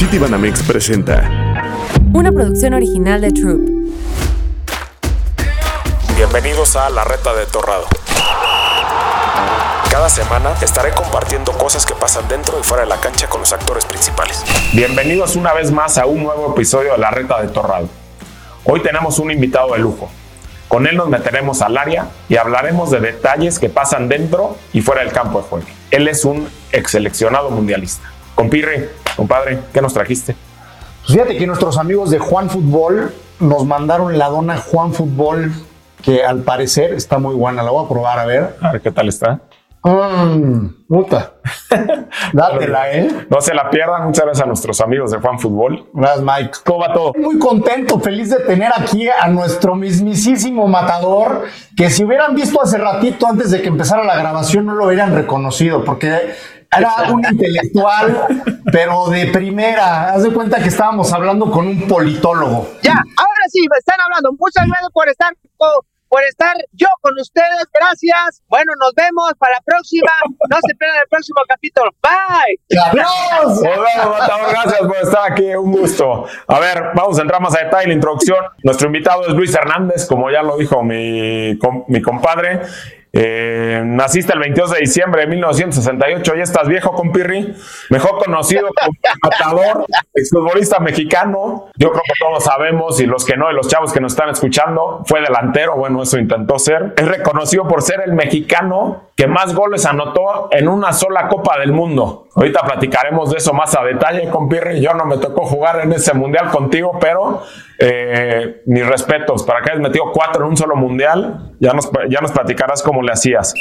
City Banamex presenta Una producción original de Troop. Bienvenidos a La Reta de Torrado. Cada semana estaré compartiendo cosas que pasan dentro y fuera de la cancha con los actores principales. Bienvenidos una vez más a un nuevo episodio de La Reta de Torrado. Hoy tenemos un invitado de lujo. Con él nos meteremos al área y hablaremos de detalles que pasan dentro y fuera del campo de juego. Él es un ex seleccionado mundialista. Compirre, compadre, ¿qué nos trajiste? Pues fíjate que nuestros amigos de Juan Fútbol nos mandaron la dona Juan Fútbol, que al parecer está muy buena. La voy a probar a ver. A ver qué tal está. Mmm, puta. Dátela, ¿eh? No se la pierdan. Muchas gracias a nuestros amigos de Juan Fútbol. Gracias, Mike. ¿Cómo va todo? Muy contento, feliz de tener aquí a nuestro mismísimo matador, que si hubieran visto hace ratito antes de que empezara la grabación no lo hubieran reconocido, porque era un intelectual, pero de primera. Haz de cuenta que estábamos hablando con un politólogo. Ya, ahora sí, me están hablando. Muchas gracias por estar por estar yo con ustedes. Gracias. Bueno, nos vemos para la próxima. No se pierdan el próximo capítulo. Bye. ¡Adiós! Gracias por estar aquí. Un gusto. A ver, vamos a entrar más a detalle en la introducción. Nuestro invitado es Luis Hernández, como ya lo dijo mi, com- mi compadre. Eh, naciste el 22 de diciembre de 1968, ya estás viejo, compirri. Mejor conocido como Matador, exfutbolista mexicano. Yo creo que todos sabemos, y los que no, y los chavos que nos están escuchando, fue delantero, bueno, eso intentó ser. Es reconocido por ser el mexicano que más goles anotó en una sola Copa del Mundo. Ahorita platicaremos de eso más a detalle, compirri. Yo no me tocó jugar en ese mundial contigo, pero eh, mis respetos para que hayas metido cuatro en un solo mundial. Ya nos, ya nos platicarás cómo le hacías.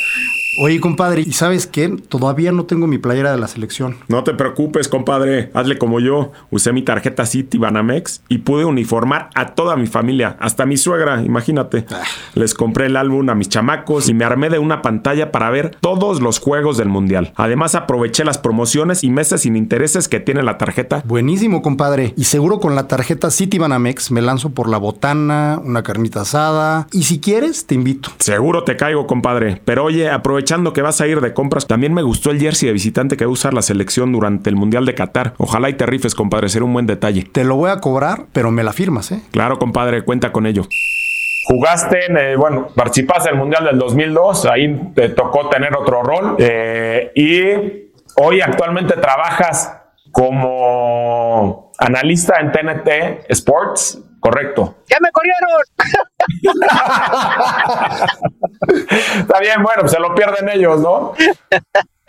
Oye, compadre, ¿y sabes qué? Todavía no tengo mi playera de la selección. No te preocupes, compadre. Hazle como yo. Usé mi tarjeta City Banamex y pude uniformar a toda mi familia, hasta mi suegra, imagínate. Les compré el álbum a mis chamacos y me armé de una pantalla para ver todos los juegos del mundial. Además, aproveché las promociones y meses sin intereses que tiene la tarjeta. Buenísimo, compadre. Y seguro con la tarjeta City Banamex me lanzo por la botana, una carnita asada. Y si quieres, te invito. Seguro te caigo, compadre. Pero oye, aprovechando que vas a ir de compras, también me gustó el jersey de visitante que va a usar la selección durante el Mundial de Qatar. Ojalá y te rifes, compadre. Será un buen detalle. Te lo voy a cobrar, pero me la firmas, ¿eh? Claro, compadre, cuenta con ello. Jugaste, en, eh, bueno, participaste en el Mundial del 2002, ahí te tocó tener otro rol eh, y hoy actualmente trabajas como analista en TNT Sports, correcto. Ya me corrieron. Está bien, bueno, pues se lo pierden ellos, ¿no?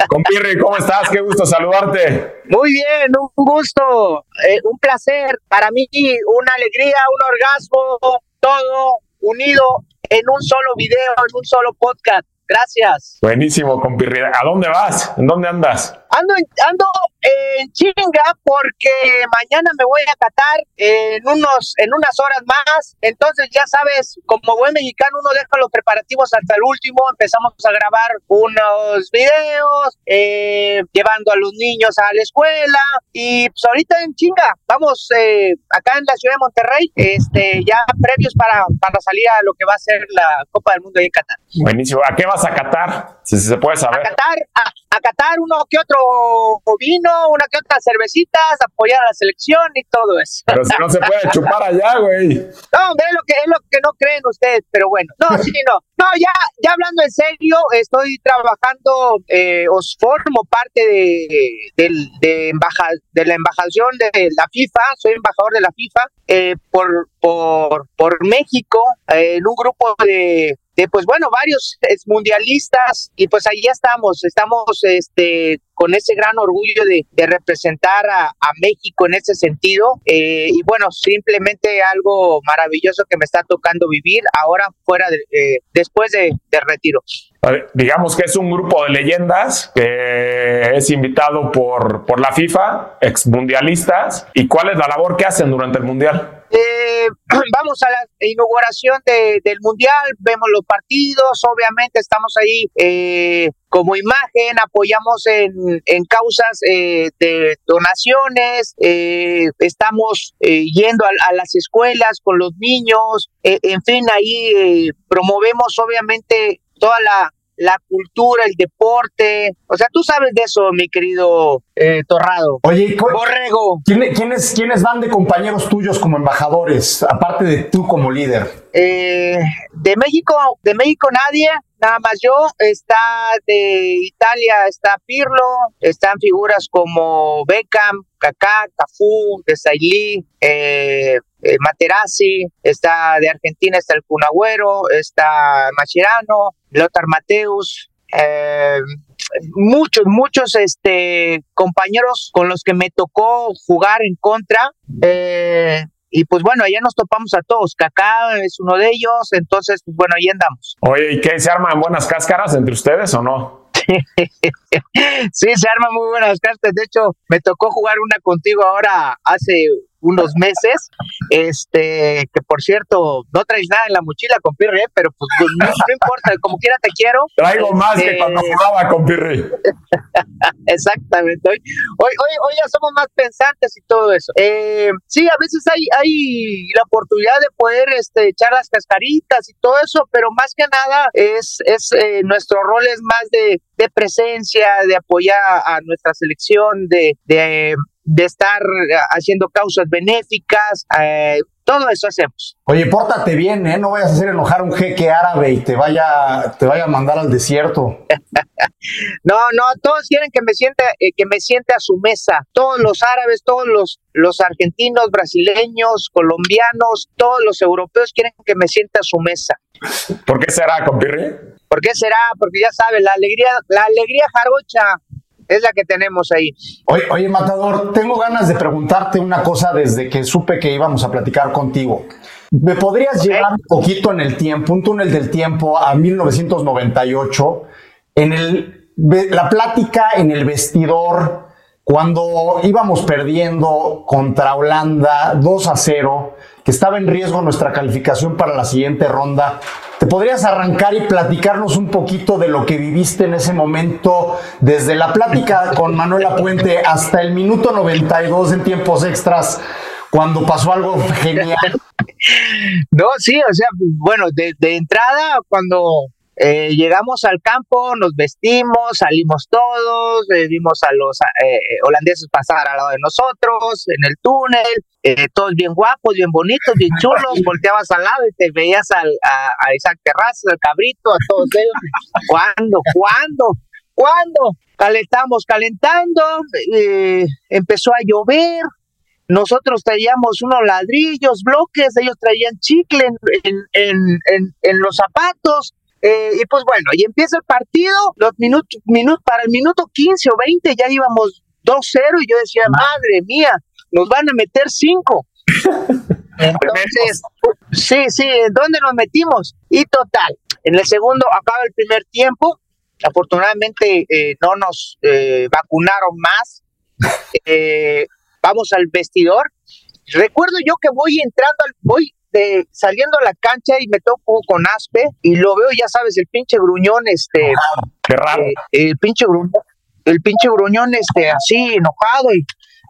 Compirri, ¿cómo estás? Qué gusto saludarte. Muy bien, un gusto, eh, un placer. Para mí, una alegría, un orgasmo, todo unido en un solo video, en un solo podcast. Gracias. Buenísimo, compirri. ¿A dónde vas? ¿En dónde andas? Ando en, ando en chinga porque mañana me voy a Qatar en unos en unas horas más. Entonces ya sabes, como buen mexicano uno deja los preparativos hasta el último. Empezamos a grabar unos videos, eh, llevando a los niños a la escuela y pues ahorita en chinga. Vamos eh, acá en la ciudad de Monterrey, este ya previos para para salir a lo que va a ser la Copa del Mundo en Qatar. Buenísimo. ¿A qué vas a Qatar? Si se puede A saber. Qatar, a, a Qatar uno que otro vino, una que otra cervecitas, apoyar a la selección y todo eso. Pero si no se puede chupar allá, güey. No, hombre, es lo que es lo que no creen ustedes, pero bueno. No, sí, no. No, ya, ya hablando en serio, estoy trabajando, eh, os formo parte de, del- de, embaja, de la embajador de la FIFA, soy embajador de la FIFA eh, por, por, por México, eh, en un grupo de, pues bueno, varios mundialistas, y pues ahí estamos, estamos este, con ese gran orgullo de, representar a, México en ese sentido, eh, y bueno, simplemente algo maravilloso que me está tocando vivir ahora fuera de, eh, después de, retiro. Digamos que es un grupo de leyendas que es invitado por, por la FIFA, ex mundialistas. ¿Y cuál es la labor que hacen durante el mundial? Eh, vamos a la inauguración de- del mundial, vemos los partidos, obviamente estamos ahí eh, como imagen, apoyamos en, en causas eh, de donaciones, eh, estamos eh, yendo a, a las escuelas con los niños, eh, en fin, ahí promovemos obviamente toda la la cultura, el deporte. O sea, tú sabes de eso, mi querido eh, Torrado. Oye, Borrego. ¿quién- ¿quiénes, ¿quiénes van de compañeros tuyos como embajadores, aparte de tú como líder? Eh, de México, de México nadie, nada más yo. Está de Italia, está Pirlo, están figuras como Beckham, Kaká, Cafú, Desailly, eh, eh, Materazzi, está de Argentina, está el Kun Agüero, está Mascherano, Lothar Mateus, eh, muchos, muchos este, compañeros con los que me tocó jugar en contra. eh, y pues bueno, allá nos topamos a todos. Kaká es uno de ellos, entonces, pues bueno, ahí andamos. Oye, ¿y qué? ¿Se arman buenas cáscaras entre ustedes o no? Sí, se arman muy buenas cartas. De hecho, me tocó jugar una contigo ahora hace unos meses. Este, que por cierto, no traes nada en la mochila con Pirre, pero pues no, no importa, como quiera te quiero. Traigo más que Este, cuando jugaba con Pirri. Exactamente. Hoy, hoy, hoy, hoy ya somos más pensantes y todo eso. Eh, sí, a veces hay, hay la oportunidad de poder este, echar las cascaritas y todo eso, pero más que nada es, es eh, nuestro rol es más de, de presencia, de apoyar a nuestra selección, de, de, de estar haciendo causas benéficas. eh, todo eso hacemos. Oye, pórtate bien, ¿eh? No vayas a hacer enojar a un jeque árabe y te vaya, te vaya a mandar al desierto. No, no, todos quieren que me siente, eh, que me siente a su mesa. Todos los árabes, todos los, los argentinos, brasileños, colombianos, todos los europeos quieren que me siente a su mesa. ¿Por qué será con Pirri? ¿Por qué será? Porque ya sabes, la alegría, la alegría jarocha es la que tenemos ahí. Oye, oye, Matador, tengo ganas de preguntarte una cosa desde que supe que íbamos a platicar contigo. ¿Me podrías llevar un poquito en el tiempo, un túnel del tiempo a 1998, en el, la plática en el vestidor, cuando íbamos perdiendo contra Holanda 2 a 0, que estaba en riesgo nuestra calificación para la siguiente ronda? ¿Te podrías arrancar y platicarnos un poquito de lo que viviste en ese momento, desde la plática con Manuela Puente hasta el minuto 92 en tiempos extras, cuando pasó algo genial? No, sí, o sea, bueno, de, de entrada, cuando eh, llegamos al campo, nos vestimos, salimos todos, eh, vimos a los eh, holandeses pasar al lado de nosotros, en el túnel, eh, todos bien guapos, bien bonitos, bien chulos, volteabas al lado y te veías al, a, a Isaac Terrazas, al Cabrito, a todos ellos. ¿Cuándo? ¿Cuándo? ¿Cuándo? Calentamos, calentando, eh, empezó a llover, nosotros traíamos unos ladrillos, bloques, ellos traían chicle en, en- en los zapatos. Eh, y pues bueno, y empieza el partido, los minutos, minutos, para el minuto 15 o 20 ya íbamos 2-0 y yo decía, madre mía, nos van a meter 5. Entonces, sí, sí, ¿dónde nos metimos? Y total, en el segundo acaba el primer tiempo, afortunadamente eh, no nos eh, vacunaron más, vamos al vestidor. Recuerdo yo que voy entrando, al, voy de, saliendo a la cancha y me topo con Aspe y lo veo, ya sabes, el pinche gruñón, este, Qué raro. eh, el pinche gruñón, el pinche gruñón, este, así enojado y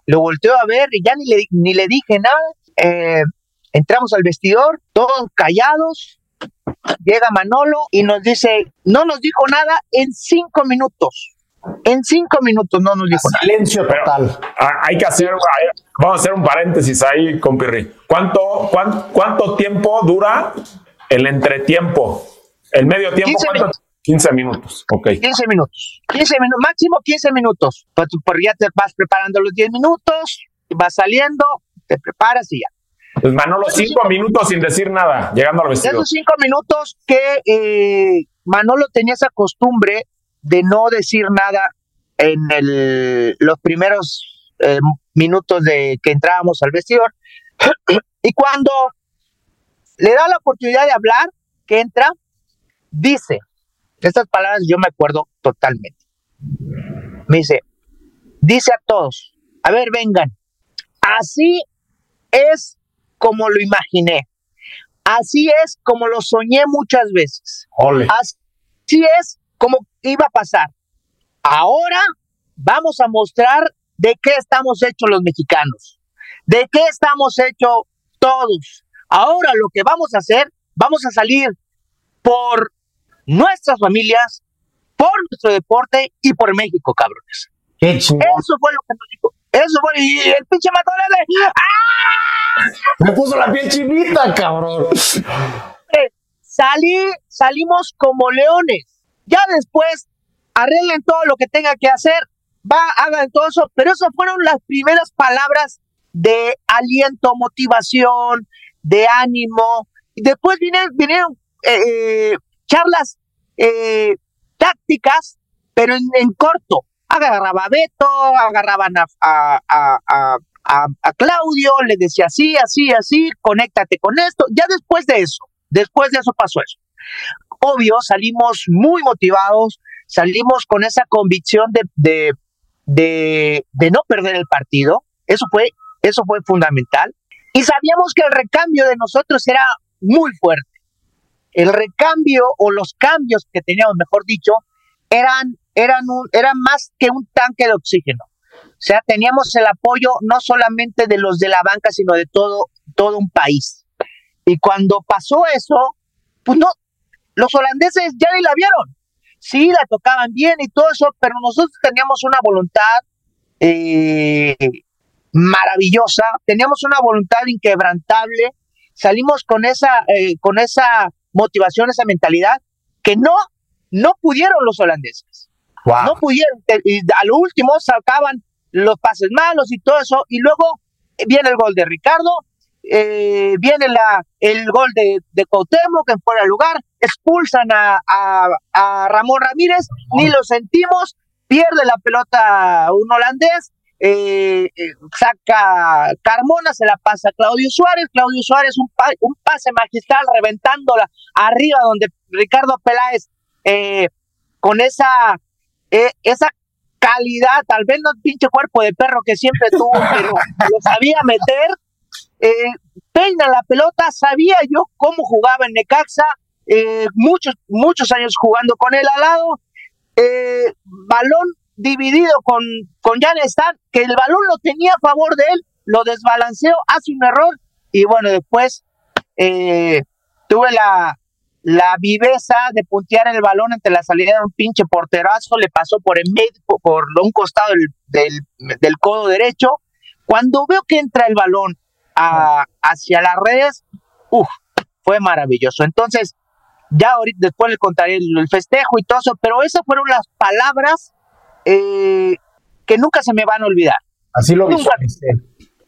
lo volteo a ver y ya ni le, ni le dije nada. Eh, entramos al vestidor, todos callados. Llega Manolo y nos dice, no nos dijo nada en cinco minutos. En cinco minutos no nos dijo nada. Silencio total. Ah, Hay que hacer, vamos a hacer un paréntesis ahí con Pirri. ¿Cuánto, cuán- cuánto tiempo dura el entretiempo? El medio tiempo, 15 ¿cuánto? minutos. 15 minutos. Ok. 15 minutos. 15 minutos, máximo 15 minutos. Pues, porque ya te vas preparando los 10 minutos, vas saliendo, te preparas y ya. Pues Manolo, cinco minutos sin decir nada, llegando al De vestidor. esos cinco minutos que eh, Manolo tenía esa costumbre de no decir nada en el, los primeros eh, minutos de que entrábamos al vestidor. y cuando le da la oportunidad de hablar, que entra, dice, estas palabras yo me acuerdo totalmente. Me dice, dice a todos, a ver, vengan, así es como lo imaginé. Así es como lo soñé muchas veces. Ole. Así es como iba a pasar. Ahora vamos a mostrar de qué estamos hechos los mexicanos. De qué estamos hechos todos. Ahora lo que vamos a hacer, vamos a salir por nuestras familias, por nuestro deporte y por México, cabrones. Qué. Eso fue lo que nos dijo. Eso fue, y el pinche matón de, ¡ah! Me puso la piel chinita, cabrón. Eh, Salí, salimos como leones. Ya después, arreglen todo lo que tenga que hacer, va, hagan todo eso, pero esas fueron las primeras palabras de aliento, motivación, de ánimo. Después vinieron, eh, eh, charlas eh, tácticas, pero en, corto. Agarraba a Beto, agarraban a, a- a Claudio, le decía así, así, así, conéctate con esto. Ya después de eso, después de eso pasó eso. Obvio, salimos muy motivados, salimos con esa convicción de, no perder el partido. Eso fue, eso fue fundamental. Y sabíamos que el recambio de nosotros era muy fuerte. El recambio o los cambios que teníamos, mejor dicho, eran más que un tanque de oxígeno. O sea, teníamos el apoyo no solamente de los de la banca, sino de todo, todo un país. Y cuando pasó eso, pues no, los holandeses ya ni la vieron. Sí, la tocaban bien y todo eso, pero nosotros teníamos una voluntad eh, maravillosa, teníamos una voluntad inquebrantable, salimos con esa, eh, con esa motivación, esa mentalidad, que no, no pudieron los holandeses. Wow. No pudieron. Y a lo último sacaban los pases malos y todo eso. Y luego viene el gol de Ricardo, eh, viene la, el gol de, de Cuauhtémoc en fuera lugar, expulsan a, Ramón Ramírez, ni lo sentimos, pierde la pelota un holandés, eh, eh, saca Carmona, se la pasa a Claudio Suárez, Claudio Suárez un, pa- un pase magistral reventándola arriba donde Ricardo Peláez con esa esa calidad, tal vez no el pinche cuerpo de perro que siempre tuvo, pero lo sabía meter, eh, peina la pelota, sabía yo cómo jugaba en Necaxa, eh, muchos, muchos años jugando con él al lado, eh, balón dividido con, con Jan Stan, que el balón lo tenía a favor de él, lo desbalanceó, hace un error, y bueno, después eh, tuve la, la viveza de puntear el balón entre la salida de un pinche porterazo, le pasó por en medio, por un costado del, del, del codo derecho. Cuando veo que entra el balón a- hacia las redes, uf, fue maravilloso. Entonces, ya ahorita después le contaré el, el festejo y todo eso, pero esas fueron las palabras eh, que nunca se me van a olvidar. Así lo visualicé.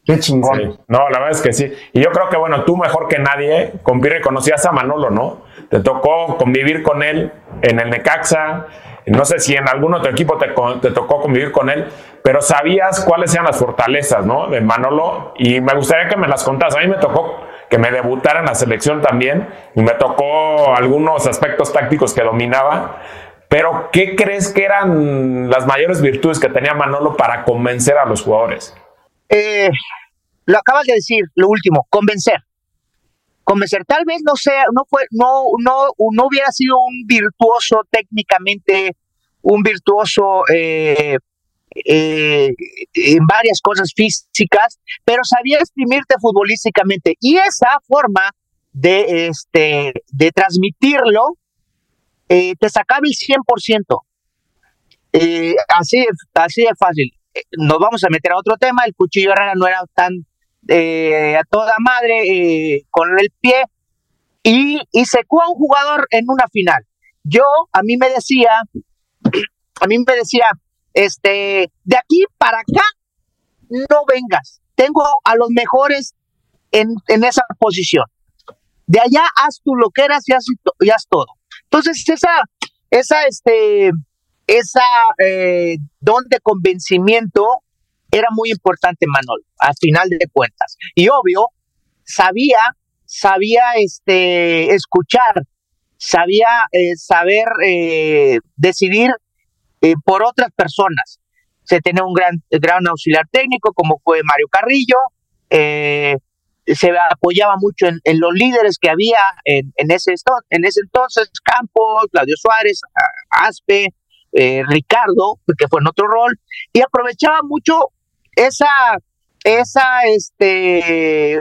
Qué chingón. Sí, no, la verdad es que sí. Y yo creo que, bueno, tú mejor que nadie, compire, conocías a Manolo, ¿no? Te tocó convivir con él en el Necaxa. No sé si en algún otro equipo te, tocó convivir con él, pero sabías cuáles eran las fortalezas, ¿no? De Manolo. Y me gustaría que me las contas. A mí me tocó que me debutara en la selección también. Y me tocó algunos aspectos tácticos que dominaba. Pero, ¿qué crees que eran las mayores virtudes que tenía Manolo para convencer a los jugadores? Eh, lo acabas de decir, lo último, convencer. Convencer, tal vez no sea, no fue, no, no, no hubiera sido un virtuoso técnicamente, un virtuoso eh, eh, en varias cosas físicas, pero sabía exprimirte futbolísticamente. Y esa forma de, este, de transmitirlo eh, te sacaba el 100%. Eh, así, así de fácil. Eh, Nos vamos a meter a otro tema. El cuchillo Herrera no era tan eh, a toda madre eh, con el pie y, y secó a un jugador en una final. Yo, a mí me decía, a mí me decía, este, de aquí para acá, no vengas. Tengo a los mejores en, en esa posición. De allá haz tu loqueras y haz, y haz todo. Entonces, esa, esa, este, esa eh, don de convencimiento era muy importante Manolo, al final de cuentas. Y obvio, sabía, sabía este, escuchar, sabía eh, saber eh, decidir eh, por otras personas. Se tenía un gran, gran auxiliar técnico como fue Mario Carrillo, se apoyaba mucho en, los líderes que había en, en, ese, en ese entonces, Campos, Claudio Suárez, Aspe, Ricardo, que fue en otro rol, y aprovechaba mucho esa, esa, este,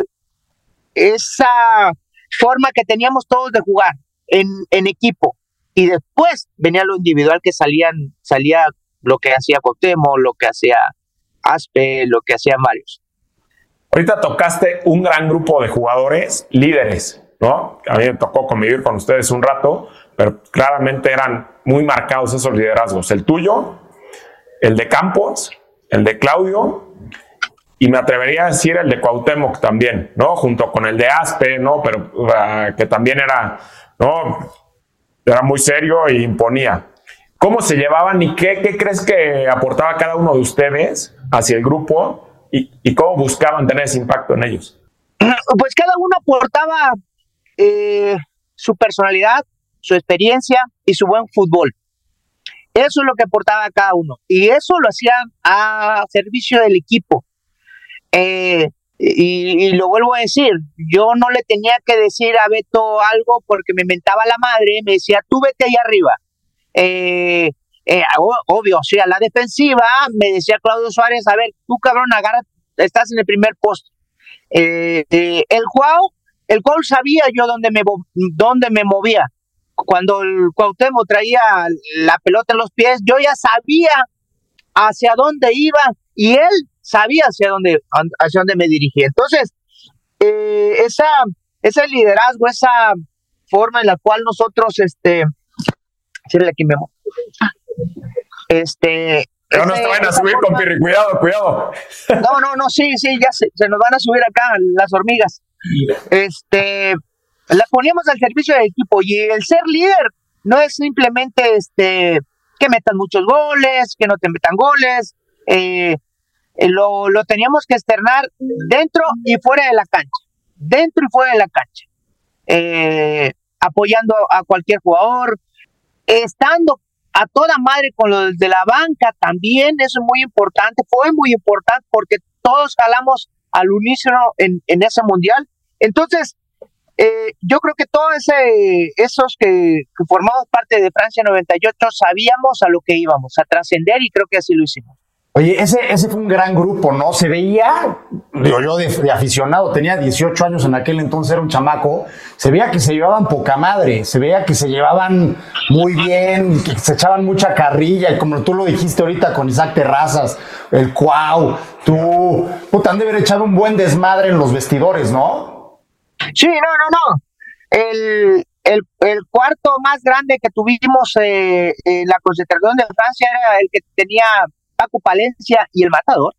esa forma que teníamos todos de jugar en, equipo. y después venía lo individual que salían, salía lo que hacía Cotemo, lo que hacía Aspe, lo que hacían varios. Ahorita tocaste un gran grupo de jugadores líderes, ¿no? A mí me tocó convivir con ustedes un rato, pero claramente eran muy marcados esos liderazgos. El tuyo, el de Campos, el de Claudio y me atrevería a decir el de Cuauhtémoc también, ¿no? Junto con el de Aspe, ¿no? Pero que también era, ¿no? Era muy serio e imponía. ¿Cómo se llevaban y qué, qué crees que aportaba cada uno de ustedes hacia el grupo y, y, cómo buscaban tener ese impacto en ellos? Pues cada uno aportaba eh, su personalidad, su experiencia y su buen fútbol. Eso es lo que aportaba cada uno. Y eso lo hacían a servicio del equipo. Eh, y, lo vuelvo a decir, yo no le tenía que decir a Beto algo porque me mentaba la madre, me decía, tú vete ahí arriba. Eh, eh, obvio, o sea, la defensiva, me decía Claudio Suárez, a ver, tú cabrón, agarra, estás en el primer poste. el Juau, el cual sabía yo dónde me, dónde me movía. Cuando el Cuauhtémoc traía la pelota en los pies, yo ya sabía hacia dónde iba y él sabía hacia dónde, hacia dónde me dirigía. Entonces, eh, esa, ese liderazgo, esa forma en la cual nosotros, este, aquí Memo, este, no nos van a subir con Pirri, cuidado, cuidado. No, no, no, sí, sí, ya se, se, nos van a subir acá las hormigas. Este, la poníamos al servicio del equipo y el ser líder no es simplemente este que metan muchos goles, que no te metan goles, eh, eh, lo, lo teníamos que externar dentro y fuera de la cancha, dentro y fuera de la cancha, eh, apoyando a cualquier jugador, estando a toda madre con los de la banca también, eso es muy importante, fue muy importante porque todos jalamos al unísono en, en ese mundial. Entonces, eh, yo creo que todos esos que, formamos parte de Francia 98 sabíamos a lo que íbamos, a trascender y creo que así lo hicimos. Oye, ese, ese fue un gran grupo, ¿no? Se veía, digo yo de, aficionado, tenía 18 años en aquel entonces, era un chamaco, se veía que se llevaban poca madre, se veía que se llevaban muy bien, que se echaban mucha carrilla, y como tú lo dijiste ahorita con Isaac Terrazas, el Cuau, tú, puta, han de haber echado un buen desmadre en los vestidores, ¿no? Sí, no, no, no. El, el, el cuarto más grande que tuvimos eh, en la concentración de Francia era el que tenía Paco Palencia y el Matador,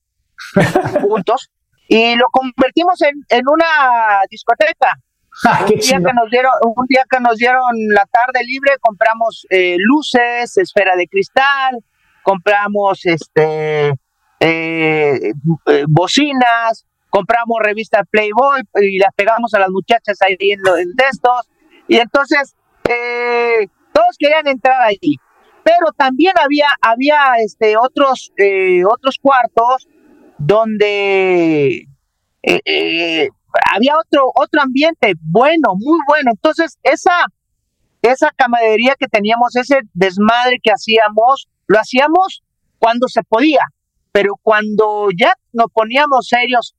juntos, y lo convertimos en, en una discoteca. Ah, un, día que nos dieron, un día que nos dieron la tarde libre, compramos eh, luces, esfera de cristal, compramos este eh, eh, bocinas, compramos revista Playboy y las pegamos a las muchachas ahí en los textos. Y entonces todos querían entrar ahí pero también había, había este, otros, eh, otros cuartos donde eh, eh, había otro, otro ambiente bueno, muy bueno. Entonces, esa, esa camaradería que teníamos, ese desmadre que hacíamos, lo hacíamos cuando se podía, pero cuando ya nos poníamos serios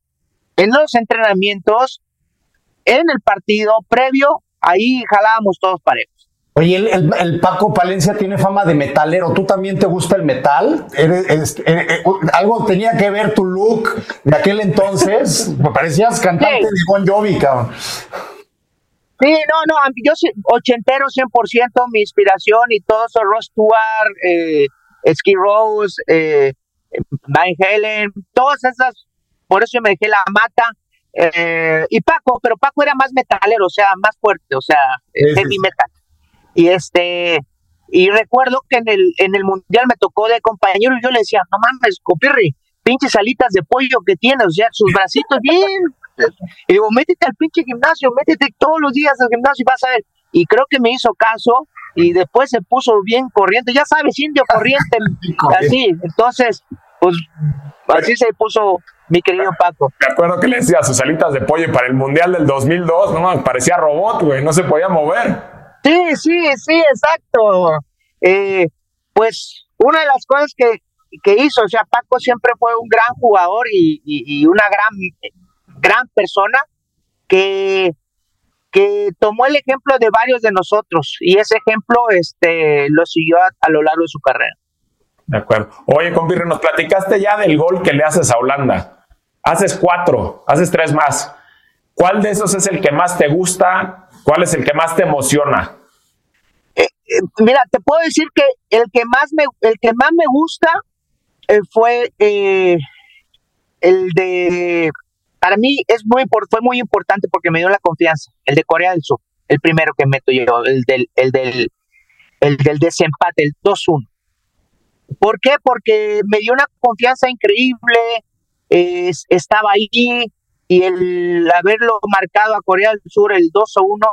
en los entrenamientos, en el partido previo, ahí jalábamos todos parejos. Oye, el, Paco Palencia tiene fama de metalero. ¿Tú también te gusta el metal? ¿Eres, eh, eh, algo tenía que ver tu look de aquel entonces. Me parecías cantante de Bon Jovi, cabrón. Sí, no, no, yo soy ochentero 100%, mi inspiración y todo eso, Ross Stewart, eh, Ski Rose, eh, Van Helen, todas esas, por eso yo me dejé la mata. Eh, y Paco, pero Paco era más metalero, o sea, más fuerte, o sea, heavy metal. Y este, y recuerdo que en el, en el mundial me tocó de compañero y yo le decía, no mames, copirri, pinches alitas de pollo que tiene, o sea, sus bracitos bien. Y digo, métete al pinche gimnasio, métete todos los días al gimnasio y vas a ver. Y creo que me hizo caso y después se puso bien corriente, ya sabes, indio corriente, así. Entonces, pues así se puso mi querido Paco. Me acuerdo que le decía sus alitas de pollo para el mundial del 2002, no parecía robot, güey, no se podía mover. Sí, sí, sí, exacto. Eh, pues una de las cosas que, que, hizo, o sea, Paco siempre fue un gran jugador y, y, una gran, gran persona que, que tomó el ejemplo de varios de nosotros y ese ejemplo este, lo siguió a, a lo largo de su carrera. De acuerdo. Oye, compirre, nos platicaste ya del gol que le haces a Holanda. Haces cuatro, haces tres más. ¿Cuál de esos es el que más te gusta? ¿Cuál es el que más te emociona? Eh, eh, mira, te puedo decir que el que más me, el que más me gusta eh, fue eh, el de, para mí es muy fue muy importante porque me dio la confianza, el de Corea del Sur, el primero que meto yo, el del, el del, el del desempate, el 2-1. ¿Por qué? Porque me dio una confianza increíble, es- estaba ahí y el haberlo marcado a Corea del Sur el 2-1,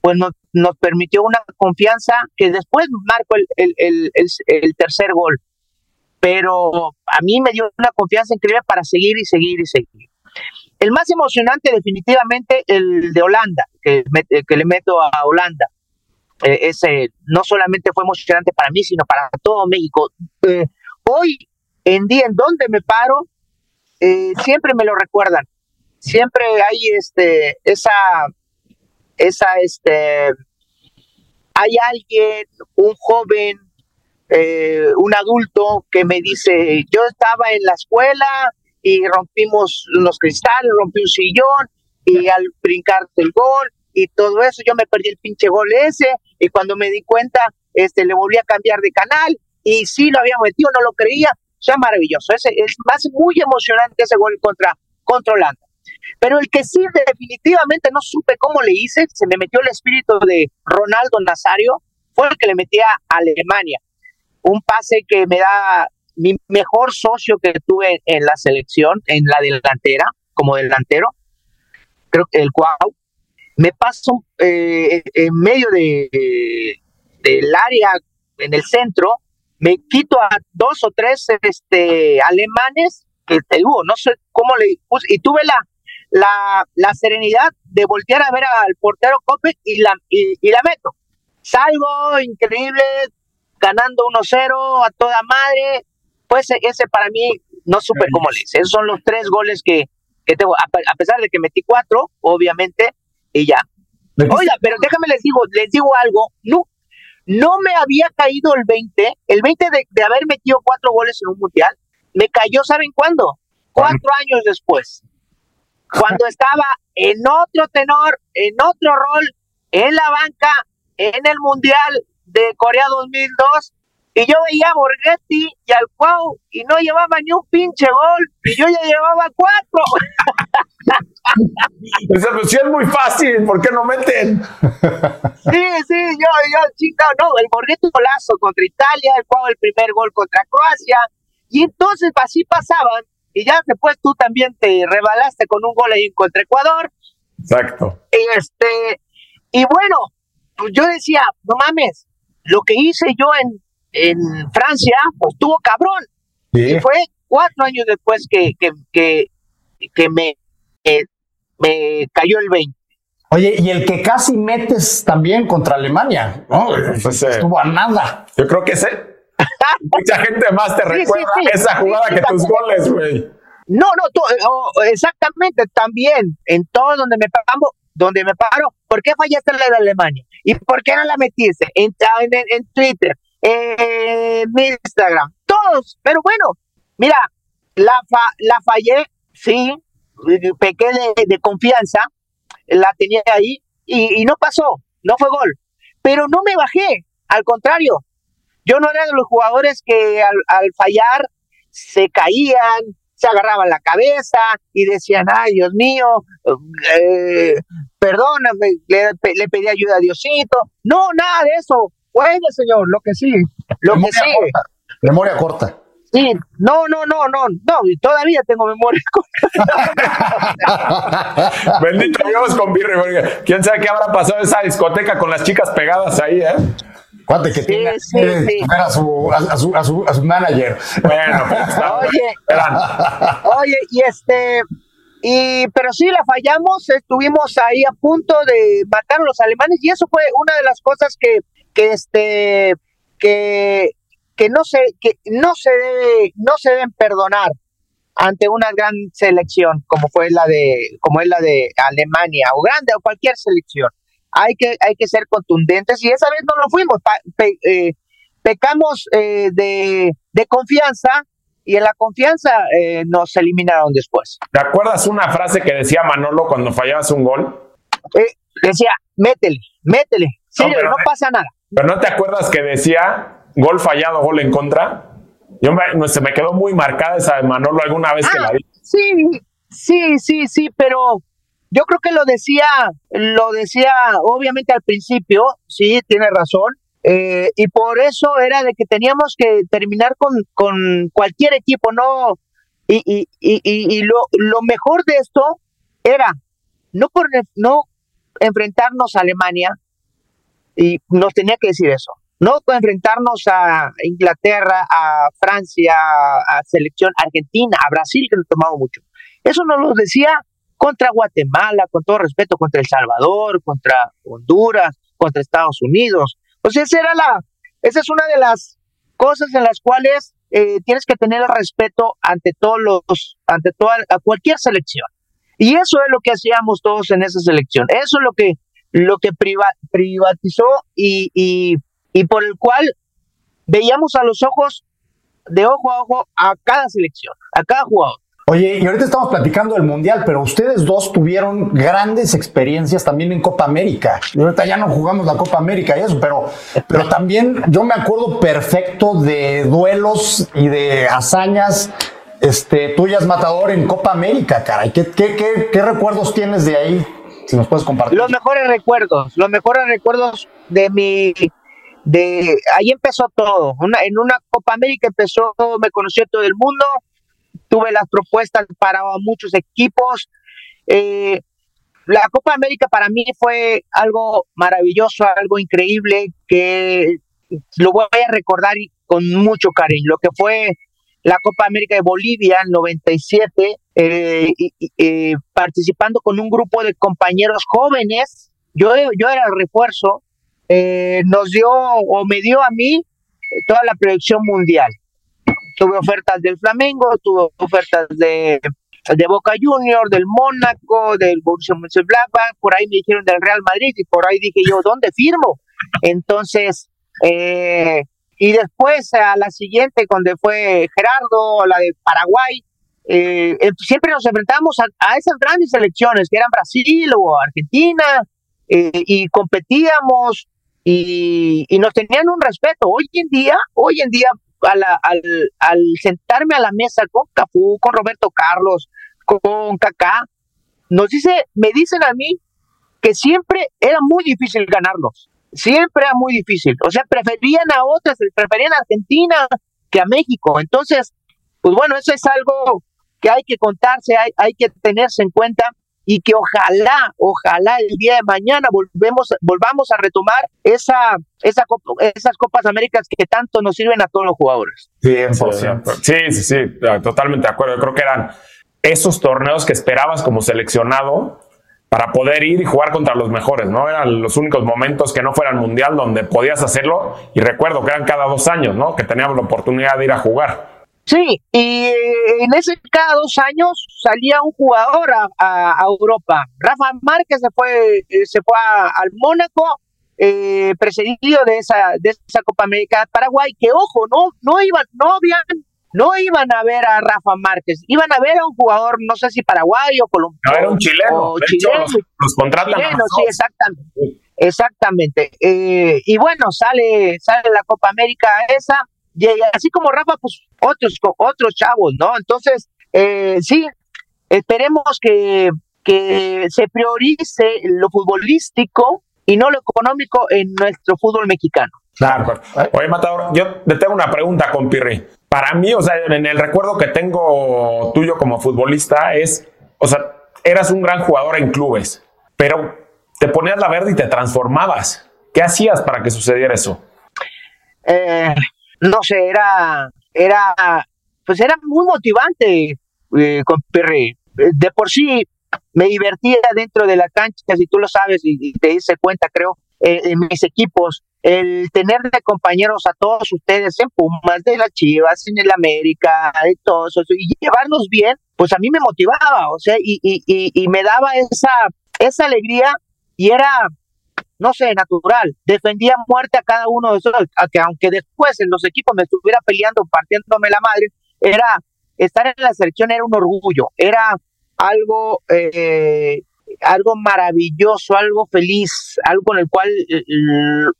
pues nos, permitió una confianza que después marcó el, el, el, el, el tercer gol. Pero a mí me dio una confianza increíble para seguir y seguir y seguir. El más emocionante definitivamente el de Holanda, que, me- que le meto a Holanda. Eh, ese no solamente fue emocionante para mí, sino para todo México. Eh, hoy en día, en donde me paro, eh, siempre me lo recuerdan. Siempre hay este, esa, esa, este, hay alguien, un joven, un adulto que me dice, yo estaba en la escuela y rompimos los cristales, rompí un sillón y al brincar el gol y todo eso, yo me perdí el pinche gol ese y cuando me di cuenta, este, le volví a cambiar de canal y sí lo había metido, no lo creía, o sea, maravilloso, ese es más muy emocionante ese gol contra, contra Holanda. Pero el que sí definitivamente no supe cómo le hice, se me metió el espíritu de Ronaldo Nazario, fue el que le metía a Alemania. Un pase que me da mi mejor socio que tuve en la selección, en la delantera, como delantero, creo que el Cuau, me paso eh, en medio de, del área, en el centro, me quito a dos o tres este, alemanes que te hubo, no sé cómo le puse, y tuve la, la, la serenidad de voltear a ver al portero Cope y la, y, y la meto. Salgo increíble, ganando 1-0 a toda madre. Pues ese para mí no supe cómo le hice. Esos son los tres goles que, que tengo, a, a pesar de que metí cuatro, obviamente, y ya. Oiga, pero déjame les digo, les digo algo, no, no me había caído el 20, el 20 de, de haber metido cuatro goles en un mundial, me cayó, ¿saben cuándo? Cuatro años después, cuando estaba en otro tenor, en otro rol, en la banca, en el mundial de Corea 2002, y yo veía a Borghetti y al Cuau, y no llevaba ni un pinche gol, y yo ya llevaba cuatro. Esa pues sí es muy fácil, ¿por qué no meten? Sí, sí, yo, yo, chingado, no, el Borghetti golazo contra Italia, el Cuau el primer gol contra Croacia, y entonces así pasaban, y ya después tú también te rebalaste con un gol ahí contra Ecuador, Exacto. y este, y bueno, pues yo decía, no mames, lo que hice yo en, en Francia, pues tuvo cabrón, Sí. y fue cuatro años después que, que, que, que me, que me cayó el 20. Oye, y el que casi metes también contra Alemania, ¿no? Pues, eh, Estuvo a nada. Yo creo que ese. Mucha gente más te Sí, sí, recuerda sí. esa jugada que tus goles, güey. No, no, tú, eh, oh, exactamente, también, en todo donde me paro, donde me paro, ¿por qué fallaste la de Alemania? ¿Y por qué no la metiste? En, en, en Twitter, en Instagram, todos, pero bueno, mira, la, fa- la fallé, sí, pequé de, de confianza, la tenía ahí y, y no pasó, no fue gol, pero no me bajé, al contrario, yo no era de los jugadores que al, al fallar se caían, se agarraban la cabeza y decían, ay Dios mío, eh, perdóname, le, pe- le pedí ayuda a Diosito. No, nada de eso. Bueno, señor, lo que sigue, lo que Memoria sigue. corta. Memoria corta. Sí, no, no, no, no, no, y todavía tengo memoria. Bendito Dios con Birri, porque quién sabe qué habrá pasado en esa discoteca con las chicas pegadas ahí, ¿eh? Cuate que Sí, tiene sí, que sí. ver a su, a, a su, a, su, a su manager. Bueno, pues. Oye, Oye, y este, y pero sí la fallamos, estuvimos ahí a punto de matar a los alemanes y eso fue una de las cosas que, que este, que, que no se, que no se debe, no se deben perdonar ante una gran selección como fue la de como es la de Alemania o grande o cualquier selección. Hay que hay que ser contundentes y esa vez no lo fuimos. Eh, pecamos eh, de, de, confianza y en la confianza eh, nos eliminaron después. ¿te acuerdas una frase que decía Manolo cuando fallabas un gol? decía métele métele sí, no, no pasa nada. pero no te acuerdas que decía gol fallado gol en contra. Yo me, se me quedó muy marcada esa de Manolo alguna vez que la vi. Sí, sí, sí, sí, pero yo creo que lo decía, lo decía obviamente al principio, sí, tiene razón, eh, y por eso era de que teníamos que terminar con, con cualquier equipo, no, y, y, y, y lo, lo mejor de esto era no, por, no enfrentarnos a Alemania, y nos tenía que decir eso, no enfrentarnos a Inglaterra, a Francia, a selección argentina, a Brasil, que nos tomado mucho. Eso nos lo decía contra Guatemala, con todo respeto, contra El Salvador, contra Honduras, contra Estados Unidos. O sea, esa, era la, esa es una de las cosas en las cuales eh, tienes que tener respeto ante todos los, ante toda, a cualquier selección. Y eso es lo que hacíamos todos en esa selección. Eso es lo que, lo que privatizó y y por el cual veíamos a los ojos, de ojo a ojo, a cada selección, a cada jugador. Oye, y ahorita estamos platicando del Mundial, pero ustedes dos tuvieron grandes experiencias también en Copa América. Y ahorita ya no jugamos la Copa América y eso, pero, pero también yo me acuerdo perfecto de duelos y de hazañas este, tuyas, Matador, en Copa América, caray. ¿Qué, qué, qué, qué recuerdos tienes de ahí? Si nos puedes compartir. Los mejores recuerdos, los mejores recuerdos de mi de ahí empezó todo. en una Copa América empezó, me conoció todo el mundo, tuve las propuestas para muchos equipos. Eh, la Copa América para mí fue algo maravilloso, algo increíble que lo voy a recordar con mucho cariño. Lo que fue la Copa América de Bolivia en 97, eh, eh, participando con un grupo de compañeros jóvenes. Yo, yo era el refuerzo eh, nos dio o me dio a mí toda la proyección mundial. Tuve ofertas del Flamengo, tuve ofertas de, de Boca Junior, del Mónaco, del Borussia Mönchengladbach, por ahí me dijeron del Real Madrid y por ahí dije yo, ¿dónde firmo? Entonces, eh, y después a la siguiente, cuando fue Gerardo, la de Paraguay, eh, siempre nos enfrentamos a, esas grandes selecciones que eran Brasil o Argentina y competíamos y, nos tenían un respeto. Hoy en día, hoy en día, al, al, sentarme a la mesa con Cafú, con Roberto Carlos, con Kaká, nos dice, me dicen a mí que siempre era muy difícil ganarlos, siempre era muy difícil. O sea, preferían a otras, preferían a Argentina que a México. Entonces, pues bueno, eso es algo que hay que contarse, hay, hay que tenerse en cuenta y que ojalá, ojalá el día de mañana volvemos, volvamos a retomar esa, esa esas Copas Américas que tanto nos sirven a todos los jugadores. 100%. Sí, sí, sí, totalmente de acuerdo. Yo creo que eran esos torneos que esperabas como seleccionado para poder ir y jugar contra los mejores, ¿no? Eran los únicos momentos que no fueran mundial donde podías hacerlo y recuerdo que eran cada dos años, ¿no? Que teníamos la oportunidad de ir a jugar. Sí, y en ese cada dos años salía un jugador a, Europa. Rafa Márquez se fue, eh, se fue al Mónaco, eh, precedido de esa, de esa Copa América Paraguay, que ojo, no, no iban, no habían, no iban a ver a Rafa Márquez, iban a ver a un jugador, no sé si paraguayo, colombiano. No, era un chileno. chileno, los, contratan. sí, exactamente. Exactamente. Eh, y bueno, sale, sale la Copa América esa y así como Rafa, pues otros, otros chavos, ¿no? Entonces, eh, sí, esperemos que, que se priorice lo futbolístico y no lo económico en nuestro fútbol mexicano. Claro. Oye, Matador, yo te tengo una pregunta con Pirri. Para mí, o sea, en el recuerdo que tengo tuyo como futbolista es, o sea, eras un gran jugador en clubes, pero te ponías la verde y te transformabas. ¿Qué hacías para que sucediera eso? Eh, no sé, era, era, pues era muy motivante eh, con Perry. De por sí me divertía dentro de la cancha, si tú lo sabes y, te diste cuenta, creo, eh, en mis equipos. el tener de compañeros a todos ustedes en Pumas, de las Chivas, en el América, y todo eso, y llevarnos bien, pues a mí me motivaba, o sea, y, y, y, me daba esa, esa alegría y era, no sé, natural. Defendía muerte a cada uno de esos, que aunque después en los equipos me estuviera peleando, partiéndome la madre, era estar en la selección era un orgullo, era algo eh, algo maravilloso, algo feliz, algo con el cual eh,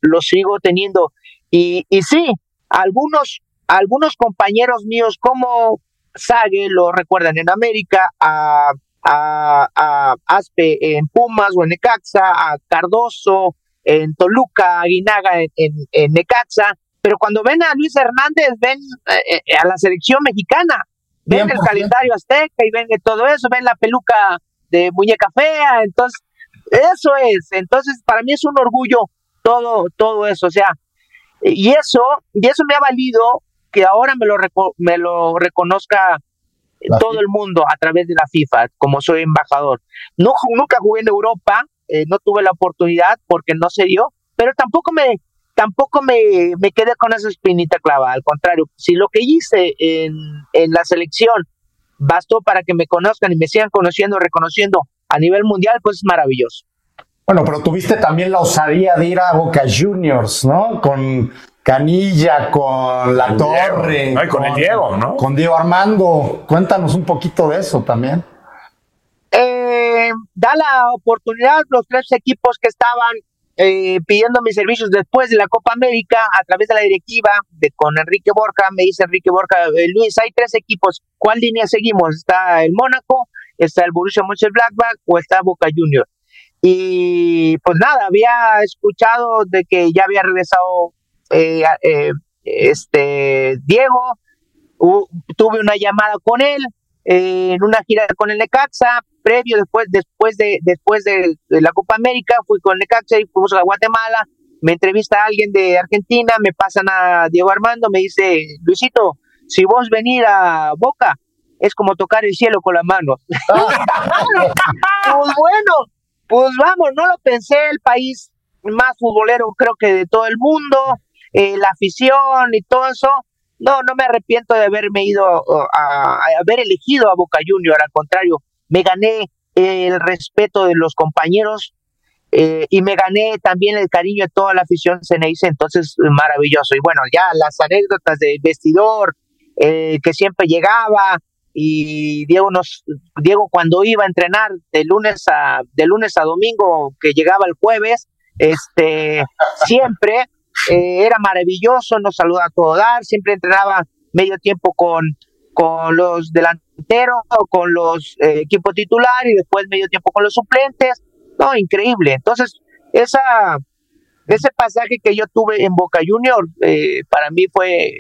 lo sigo teniendo. Y, y sí, algunos, algunos compañeros míos como Sage lo recuerdan en América, a, a, Aspe en Pumas o en Necaxa, a Cardoso en Toluca, a Guinaga en, en, Necaxa, pero cuando ven a Luis Hernández, ven eh, eh, a la selección mexicana, ven el calendario azteca y ven todo eso, ven la peluca de muñeca fea, entonces, eso es, entonces para mí es un orgullo todo, todo eso, o sea, y eso, y eso me ha valido que ahora me lo, me lo reconozca todo el mundo a través de la FIFA, como soy embajador. No, nunca jugué en Europa, eh, no tuve la oportunidad porque no se dio, pero tampoco me, tampoco me, me quedé con esa espinita clava, al contrario, si lo que hice en, en la selección bastó para que me conozcan y me sigan conociendo, reconociendo a nivel mundial, pues es maravilloso. Bueno, pero tuviste también la osadía de ir a Boca Juniors, ¿no? Con Canilla, con La Torre. con, el Diego, ¿no? Con Diego Armando. Cuéntanos un poquito de eso también. Eh, da la oportunidad los tres equipos que estaban eh, pidiendo mis servicios después de la Copa América a través de la directiva de, con Enrique Borja. Me dice Enrique Borja, eh, Luis, hay tres equipos. ¿Cuál línea seguimos? ¿Está el Mónaco? ¿Está el Borussia Mönchengladbach o está Boca Juniors? Y pues nada, había escuchado de que ya había regresado eh, este Diego, tuve una llamada con él en una gira con el Necaxa, previo, después, después de, después de, la Copa América, fui con Necaxa y fuimos a Guatemala, me entrevista a alguien de Argentina, me pasan a Diego Armando, me dice, Luisito, si vos venir a Boca, es como tocar el cielo con las manos. pues bueno, pues vamos, no lo pensé, el país más futbolero creo que de todo el mundo, eh, la afición y todo eso, no, no me arrepiento de haberme ido a, haber elegido a Boca Junior, al contrario, me gané el respeto de los compañeros eh, y me gané también el cariño de toda la afición Ceneice, entonces maravilloso. Y bueno, ya las anécdotas del vestidor, eh, que siempre llegaba, y Diego nos Diego cuando iba a entrenar de lunes a de lunes a domingo que llegaba el jueves este siempre eh, era maravilloso, nos saludaba a todo dar, siempre entrenaba medio tiempo con, con los delanteros, con los eh, equipos titulares y después medio tiempo con los suplentes. No, increíble. Entonces, esa, ese pasaje que yo tuve en Boca Junior eh, para mí fue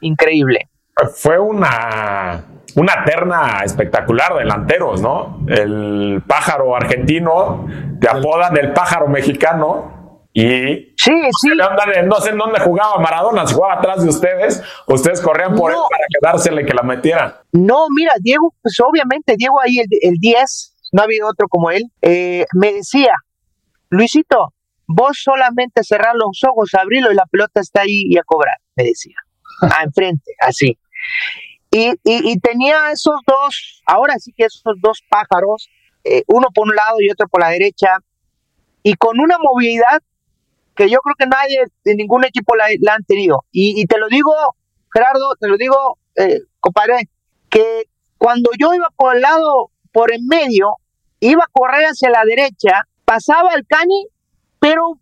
increíble. Fue una, una terna espectacular de delanteros, ¿no? El pájaro argentino, te apodan el pájaro mexicano, y sí, sí. no sé en dónde jugaba Maradona, si jugaba atrás de ustedes, ustedes corrían por él para quedársele que la metiera. No, mira, Diego, pues obviamente, Diego ahí el, 10, no había otro como él, eh, me decía, Luisito, vos solamente cerrar los ojos, abrirlo y la pelota está ahí y a cobrar, me decía. Ah, enfrente, así. Y, y, tenía esos dos, ahora sí que esos dos pájaros, eh, uno por un lado y otro por la derecha, y con una movilidad que yo creo que nadie de ningún equipo la, han tenido. Y, te lo digo, Gerardo, te lo digo, eh, compadre, que cuando yo iba por el lado, por en medio, iba a correr hacia la derecha, pasaba el cani, pero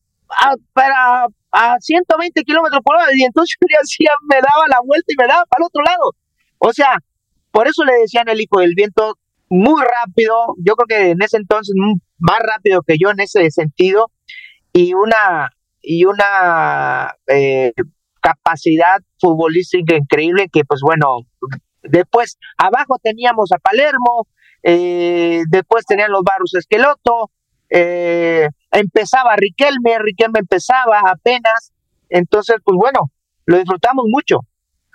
para a 120 kilómetros por hora, y entonces yo me daba la vuelta y me daba para el otro lado. O sea, por eso le decían el hijo del viento muy rápido, yo creo que en ese entonces más rápido que yo en ese sentido, y una y una eh, capacidad futbolística increíble que pues bueno, después abajo teníamos a Palermo, eh, después tenían los Barros Esqueloto, eh, empezaba Riquelme, Riquelme empezaba apenas, entonces pues bueno, lo disfrutamos mucho.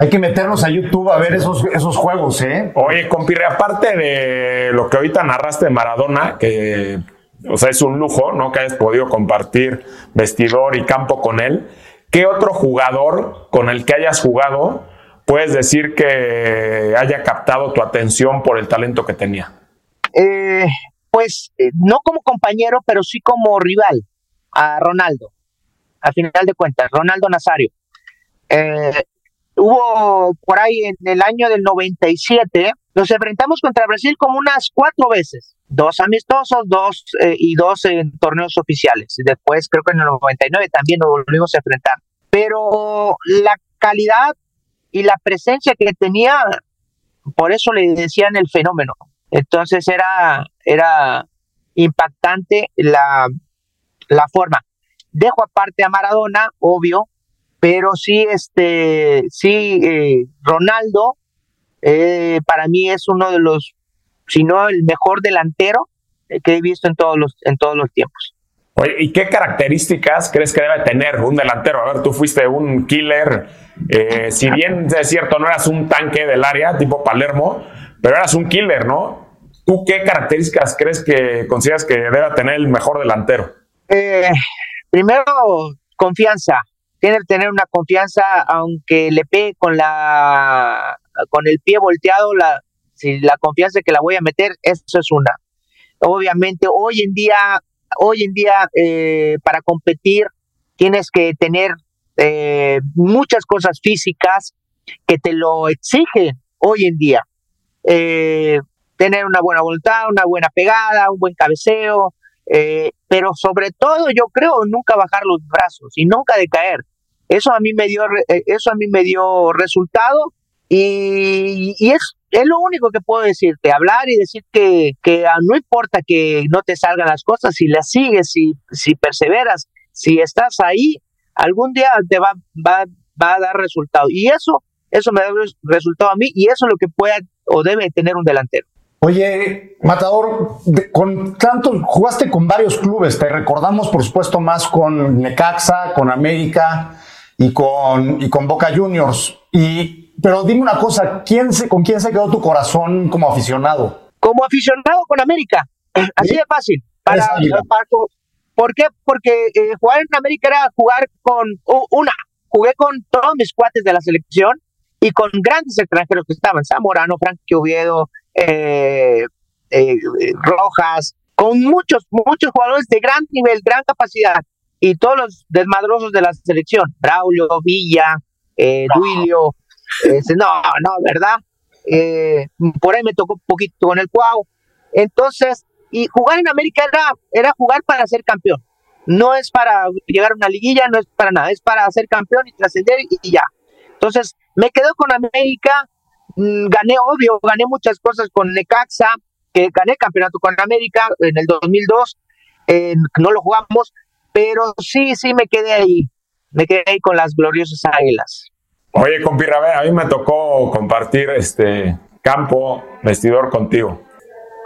Hay que meternos a YouTube a ver esos, esos juegos, ¿eh? Oye, compirre, aparte de lo que ahorita narraste de Maradona, que o sea, es un lujo, ¿no? Que hayas podido compartir vestidor y campo con él. ¿Qué otro jugador con el que hayas jugado puedes decir que haya captado tu atención por el talento que tenía? Eh, pues eh, no como compañero, pero sí como rival a Ronaldo. A final de cuentas, Ronaldo Nazario. Eh, hubo por ahí en el año del 97, nos enfrentamos contra Brasil como unas cuatro veces, dos amistosos, dos eh, y dos en torneos oficiales. Después creo que en el 99 también nos volvimos a enfrentar. Pero la calidad y la presencia que tenía, por eso le decían el fenómeno. Entonces era, era impactante la, la forma. Dejo aparte a Maradona, obvio, pero sí, este, sí, eh, Ronaldo, eh, para mí es uno de los, si no el mejor delantero que he visto en todos los, en todos los tiempos. Oye, ¿y qué características crees que debe tener un delantero? A ver, tú fuiste un killer, eh, si bien es cierto, no eras un tanque del área tipo Palermo, pero eras un killer, ¿no? ¿Tú qué características crees que consideras que debe tener el mejor delantero? primero, confianza tiene que tener una confianza, aunque le pegue con la con el pie volteado, la, si la confianza que la voy a meter, eso es una. Obviamente, hoy en día, hoy en día, eh, para competir, tienes que tener eh, muchas cosas físicas que te lo exigen hoy en día. Eh, tener una buena voluntad, una buena pegada, un buen cabeceo, pero sobre todo yo creo nunca bajar los brazos y nunca decaer. Eso a mí me dio, eh, eso a mí me dio resultado y, es, es lo único que puedo decirte, hablar y decir que, que ah, no importa que no te salgan las cosas, si las sigues, si, si perseveras, si estás ahí, algún día te va, va, va a dar resultado. Y eso, eso me da resultado a mí y eso es lo que puede o debe tener un delantero. Oye, Matador, con tanto, jugaste con varios clubes, te recordamos por supuesto más con Necaxa, con América y con, y con Boca Juniors. Y, pero dime una cosa, ¿quién se, ¿con quién se quedó tu corazón como aficionado? Como aficionado con América, así de fácil. Para, ¿Por qué? Porque eh, jugar en América era jugar con una, jugué con todos mis cuates de la selección y con grandes extranjeros que estaban, Zamorano, Frankie Oviedo, eh, eh, Rojas, con muchos, muchos jugadores de gran nivel, gran capacidad, y todos los desmadrosos de la selección, Braulio, Villa, eh, Duilio, este, no, no, ¿verdad? Eh, por ahí me tocó un poquito con el Cuau. Entonces, y jugar en América era, era jugar para ser campeón. No es para llegar a una liguilla, no es para nada, es para ser campeón y trascender y, ya. Entonces, me quedo con América, gané, obvio, gané muchas cosas con Necaxa, que gané campeonato con América en el 2002, no lo jugamos, pero sí, sí me quedé ahí, me quedé ahí con las gloriosas águilas. Oye, compirra, a mí me tocó compartir este campo, vestidor contigo.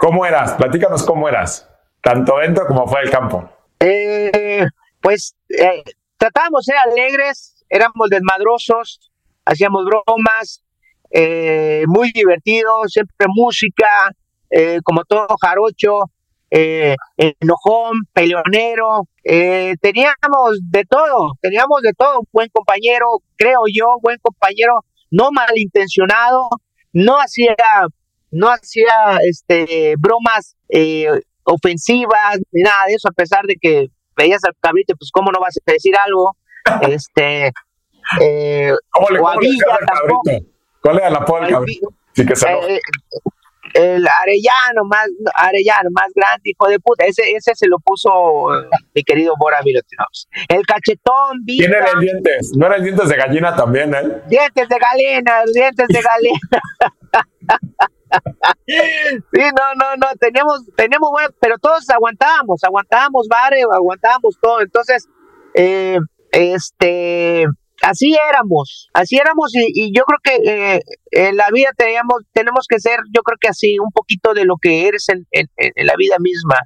¿Cómo eras? Platícanos cómo eras, tanto dentro como fuera del campo. Eh, pues eh, tratábamos de ser alegres, éramos desmadrosos, hacíamos bromas, eh, muy divertidos, siempre música, como todo jarocho, eh, enojón, peleonero, eh, teníamos de todo, teníamos de todo, un buen compañero, creo yo, buen compañero, no malintencionado, no hacía, no hacía este bromas eh, ofensivas, ni nada de eso, a pesar de que veías al cabrito, pues cómo no vas a decir algo, este eh, ¿Cómo le, ¿Cuál es la apodo cabrito? Sí que se eh, el Arellano más Arellano más grande hijo de puta ese ese se lo puso mi querido Bora Milotinovs el cachetón Vita, tiene los dientes no eran dientes de gallina también eh dientes de gallina dientes de gallina. Sí no no no teníamos teníamos bueno pero todos aguantábamos aguantábamos bare aguantábamos todo. Entonces eh, este así éramos, así éramos y, yo creo que eh, en la vida teníamos, tenemos que ser, yo creo que así, un poquito de lo que eres en, la vida misma.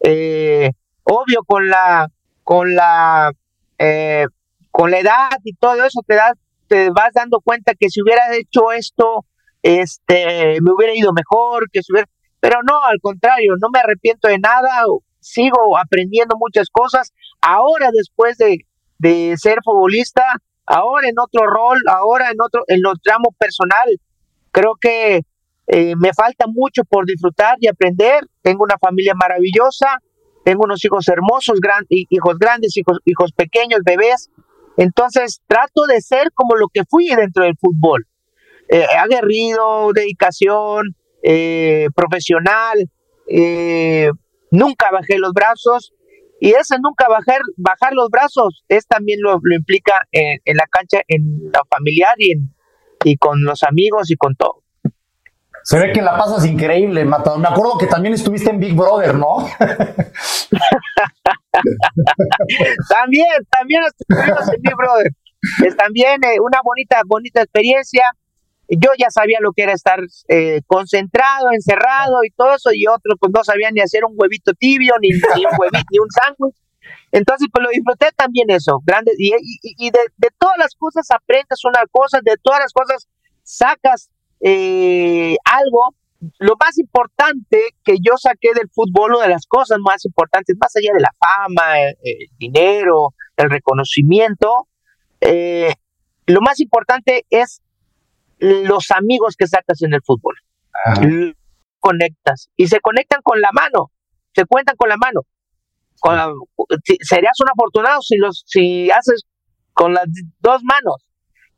Eh, obvio, con la, con la, eh, con la edad y todo eso te das, te vas dando cuenta que si hubiera hecho esto, este, me hubiera ido mejor, que si hubiera, pero no, al contrario, no me arrepiento de nada, sigo aprendiendo muchas cosas. Ahora, después de, de ser futbolista, ahora en otro rol, ahora en otro, en los tramos personal, creo que eh, me falta mucho por disfrutar y aprender. Tengo una familia maravillosa, tengo unos hijos hermosos, gran, hijos grandes, hijos, hijos pequeños, bebés. Entonces trato de ser como lo que fui dentro del fútbol. Eh, aguerrido, dedicación, eh, profesional, eh, nunca bajé los brazos y ese nunca bajar, bajar los brazos es también lo, lo implica en, en, la cancha, en la familiar y, en, y con los amigos y con todo. Se ve que la pasas increíble, Matador. Me acuerdo que también estuviste en Big Brother, ¿no? también, también estuvimos en Big Brother. Es también eh, una bonita, bonita experiencia. Yo ya sabía lo que era estar eh, concentrado, encerrado y todo eso, y otros pues no sabían ni hacer un huevito tibio, ni, ni un huevito, ni un sándwich. Entonces, pues lo disfruté también eso, grande, y, y, de, todas las cosas aprendes una cosa, de todas las cosas sacas eh, algo. Lo más importante que yo saqué del fútbol, una de las cosas más importantes, más allá de la fama, el, el dinero, el reconocimiento, eh, lo más importante es los amigos que sacas en el fútbol. Ajá. Conectas y se conectan con la mano, se cuentan con la mano. Con la, serías un afortunado si los si haces con las dos manos.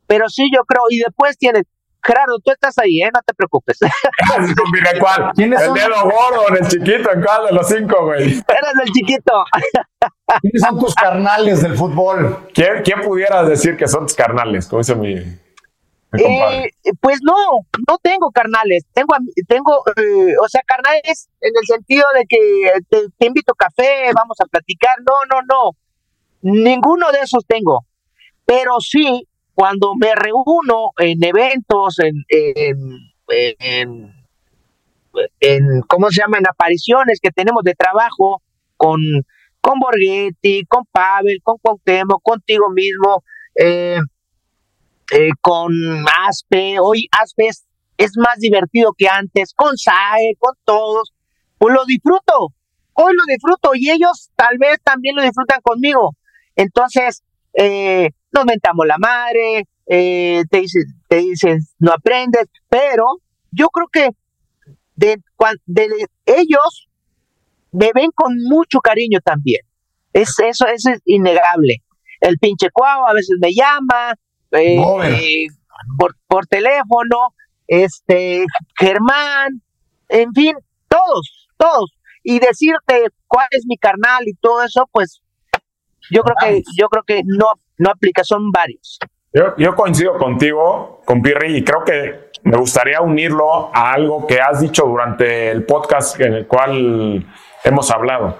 Pero sí, yo creo, y después tienes, Gerardo, tú estás ahí, ¿eh? No te preocupes. Mira cuál. ¿El son? dedo gordo o el chiquito? ¿En cuál de los cinco, güey? Eres el chiquito. ¿Quiénes son tus carnales del fútbol? ¿Quién, quién pudiera decir que son tus carnales? Como dice mi, eh, pues no, no tengo carnales. Tengo, tengo, eh, o sea, carnales en el sentido de que te, invito a café, vamos a platicar. No, no, no. Ninguno de esos tengo. Pero sí, cuando me reúno en eventos, en, en, en, en ¿cómo se llama? En apariciones que tenemos de trabajo con, con Borghetti, con Pavel, con Cuauhtémoc, contigo mismo. Eh, eh, con Aspe, hoy Aspe es, más divertido que antes, con Sae, con todos, pues lo disfruto, hoy lo disfruto y ellos tal vez también lo disfrutan conmigo. Entonces, eh, nos mentamos la madre, eh, te, dicen, te dicen, no aprendes, pero yo creo que de, de, de ellos me ven con mucho cariño también. Es, eso, eso es innegable. El pinche cuau a veces me llama, eh, eh, por, por, teléfono, este, Germán, en fin, todos, todos. Y decirte cuál es mi carnal y todo eso, pues yo creo que, yo creo que no, no aplica, son varios. Yo, yo coincido contigo, con Pirri, y creo que me gustaría unirlo a algo que has dicho durante el podcast en el cual hemos hablado.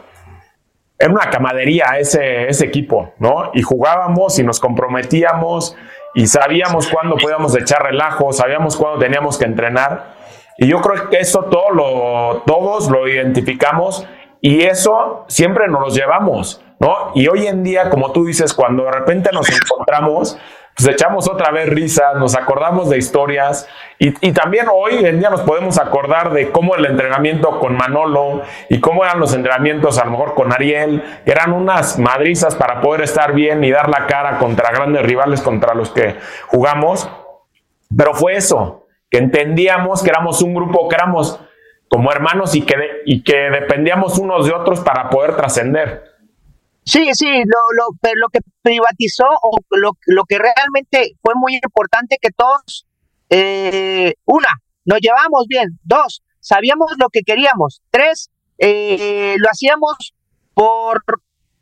Era una camadería ese, ese equipo, ¿no? Y jugábamos y nos comprometíamos y sabíamos cuándo podíamos echar relajo, sabíamos cuándo teníamos que entrenar. Y yo creo que eso todo lo, todos lo identificamos y eso siempre nos lo llevamos, ¿no? Y hoy en día, como tú dices, cuando de repente nos encontramos, pues echamos otra vez risas, nos acordamos de historias y, y, también hoy en día nos podemos acordar de cómo el entrenamiento con Manolo y cómo eran los entrenamientos a lo mejor con Ariel, que eran unas madrizas para poder estar bien y dar la cara contra grandes rivales contra los que jugamos. Pero fue eso, que entendíamos que éramos un grupo, que éramos como hermanos y que, y que dependíamos unos de otros para poder trascender. Sí, sí, lo, lo, pero lo que privatizó o lo, lo que realmente fue muy importante que todos, eh, una, nos llevamos bien, dos, sabíamos lo que queríamos, tres, eh, lo hacíamos por,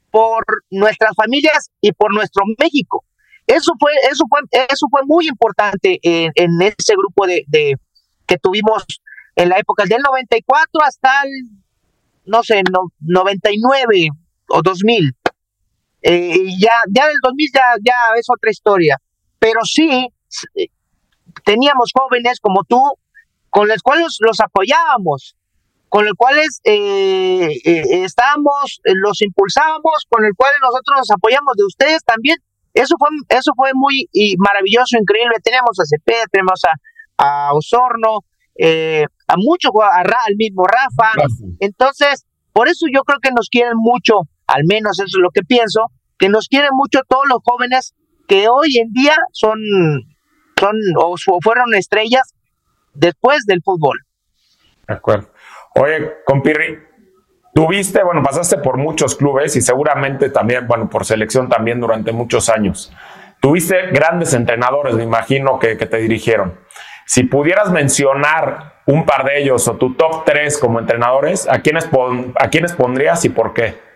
por nuestras familias y por nuestro México. Eso fue, eso fue, eso fue muy importante en, en ese grupo de, de, que tuvimos en la época del 94 hasta el, no sé, no, 99 o 2000. Eh, ya, ya del 2000 ya, ya es otra historia. Pero sí, teníamos jóvenes como tú, con los cuales los apoyábamos, con los cuales eh, eh, estábamos, los impulsábamos, con el cual nosotros nos apoyamos de ustedes también. Eso fue, eso fue muy y maravilloso, increíble. Tenemos a Cepeda, tenemos a, a Osorno, a muchos, a, al mismo Rafa. Gracias. Entonces, Por eso yo creo que nos quieren mucho, al menos eso es lo que pienso, que nos quieren mucho todos los jóvenes que hoy en día son, son o fueron estrellas después del fútbol. De acuerdo. Oye, compirri, tuviste, bueno, pasaste por muchos clubes y seguramente también, bueno, por selección también durante muchos años. Tuviste grandes entrenadores, me imagino, que, te dirigieron. Si pudieras mencionar un par de ellos o tu top tres como entrenadores, ¿a quiénes, a quiénes pondrías y por qué?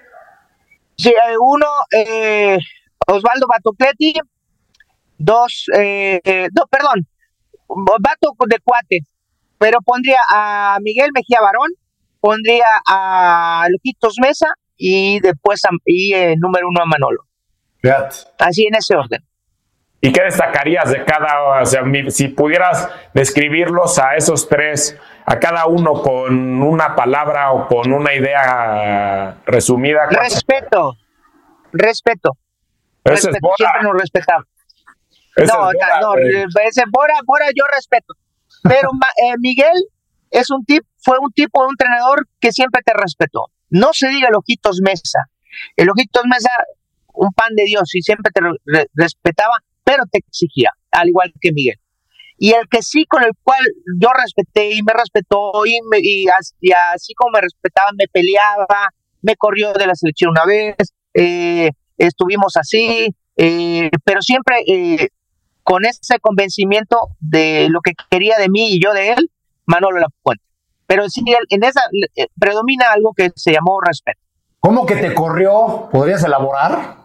Sí, eh, uno, eh, Osvaldo Batocletti, dos, eh, no, perdón, Bato de cuate, pero pondría a Miguel Mejía Barón, pondría a Luquitos Mesa y después a, y número uno a Manolo. Así en ese orden. ¿Y qué destacarías de cada, o sea, si pudieras describirlos a esos tres, a cada uno con una palabra o con una idea resumida? Respeto, respeto. respeto. Siempre nos respetamos. no, no, ese Bora, Bora yo respeto. Pero eh, Miguel es un tip, fue un tipo de un entrenador que siempre te respetó. No se diga el Ojitos Mesa. El Ojitos Mesa, un pan de Dios y siempre te respetaba pero te exigía, al igual que Miguel. Y el que sí con el cual yo respeté y me respetó y, y, así, como me respetaba, me peleaba, me corrió de la selección una vez, eh, estuvimos así, eh, pero siempre eh, con ese convencimiento de lo que quería de mí y yo de él, Manolo la Puente. Pero sí, en esa predomina algo que se llamó respeto. ¿Cómo que te corrió? ¿Podrías elaborar?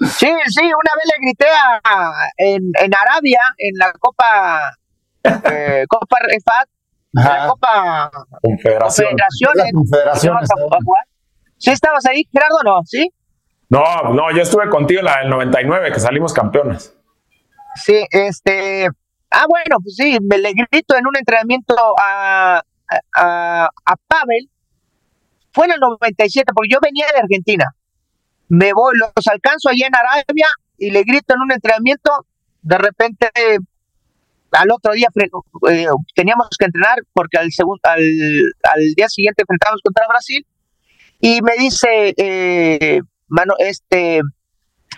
Sí, sí, una vez le grité a, en, en Arabia, en la Copa eh, Copa Refat, la Copa Confederaciones. Confederaciones. ¿Sí estabas ahí, Gerardo, no? ¿Sí? No, no, yo estuve contigo en la del 99, que salimos campeones. Sí, este... Ah, bueno, pues sí, me le grito en un entrenamiento a, a, a Pavel. Fue en el 97, porque yo venía de Argentina me voy, los alcanzo allá en Arabia y le grito en un entrenamiento, de repente al otro día eh, teníamos que entrenar porque al, segundo, al, día siguiente enfrentamos contra Brasil y me dice eh, mano, este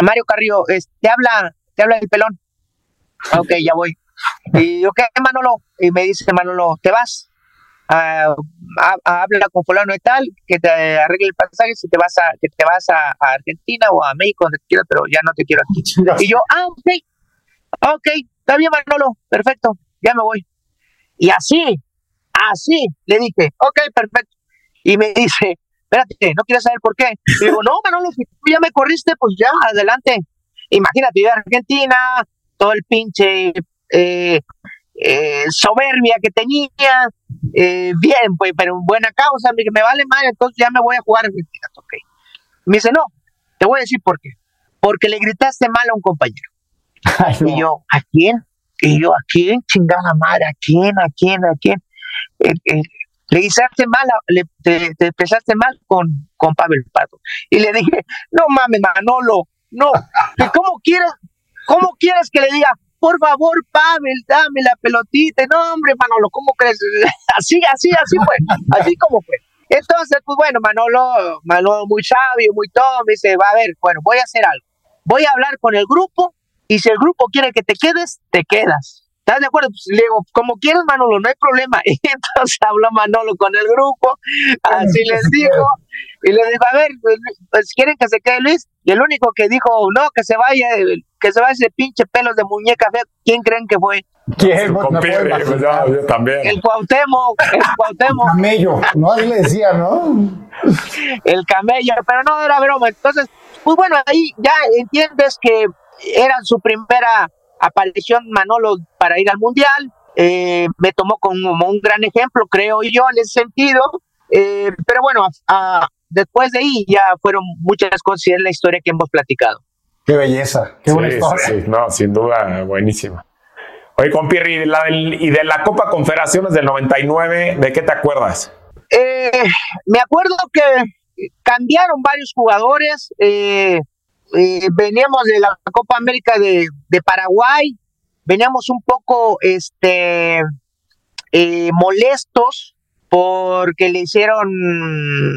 Mario Carrillo, te habla, te habla el pelón. Ok, ya voy. Y yo, ¿qué, Manolo? Y me dice Manolo, ¿te vas? Habla con fulano y tal, que te arregle el pasaje si te vas a, que te vas a, Argentina o a México, donde quieras, pero ya no te quiero aquí. Y yo, ah, ok, ok, está bien Manolo, perfecto, ya me voy. Y así, así, le dije, ok, perfecto. Y me dice, espérate, ¿no quieres saber por qué? Y digo, no, Manolo, si tú ya me corriste, pues ya, adelante. Imagínate, yo Argentina, todo el pinche eh, eh, soberbia que tenía, eh, bien, pues, pero en buena causa, me, me vale mal, entonces ya me voy a jugar. Okay. Me dice, no, te voy a decir por qué. Porque le gritaste mal a un compañero. Y yo, ¿a quién? Y yo, ¿a quién? Chingada madre, ¿a quién? ¿A quién? ¿A quién? Eh, eh, le gritaste mal, le, te, te, empezaste mal con, con Pavel Pato. Y le dije, no mames, Manolo, no, ¿cómo quieres, cómo quieres que le diga, por favor, Pavel, dame la pelotita. No, hombre, Manolo, ¿cómo crees? Así, así, así fue, así como fue. Entonces, pues bueno, Manolo, Manolo muy sabio, muy todo, me dice, va a ver, bueno, voy a hacer algo. Voy a hablar con el grupo y si el grupo quiere que te quedes, te quedas. ¿Estás de acuerdo? Pues le digo, como quieras, Manolo, no hay problema. Y entonces habló Manolo con el grupo, así les dijo, y le dijo, a ver, pues, pues, quieren que se quede Luis. Y el único que dijo, no, que se vaya, que se vaya ese pinche pelos de muñeca fea, ¿quién creen que fue? ¿Quién? Pues, yo, también. El Cuauhtémoc, el Cuauhtémoc. El camello, no, así le decía, ¿no? El camello, pero no era broma. Entonces, pues bueno, ahí ya entiendes que era su primera aparición Manolo para ir al Mundial. Eh, me tomó como un gran ejemplo, creo yo, en ese sentido. Eh, pero bueno, después de ahí ya fueron muchas cosas y es la historia que hemos platicado. Qué belleza, qué sí, no, sin duda, buenísima. Oye, compirri, y de la Copa Confederaciones del 99, ¿de qué te acuerdas? Eh, me acuerdo que cambiaron varios jugadores. Eh, eh, veníamos de la Copa América de, Paraguay, veníamos un poco este, eh, molestos porque le hicieron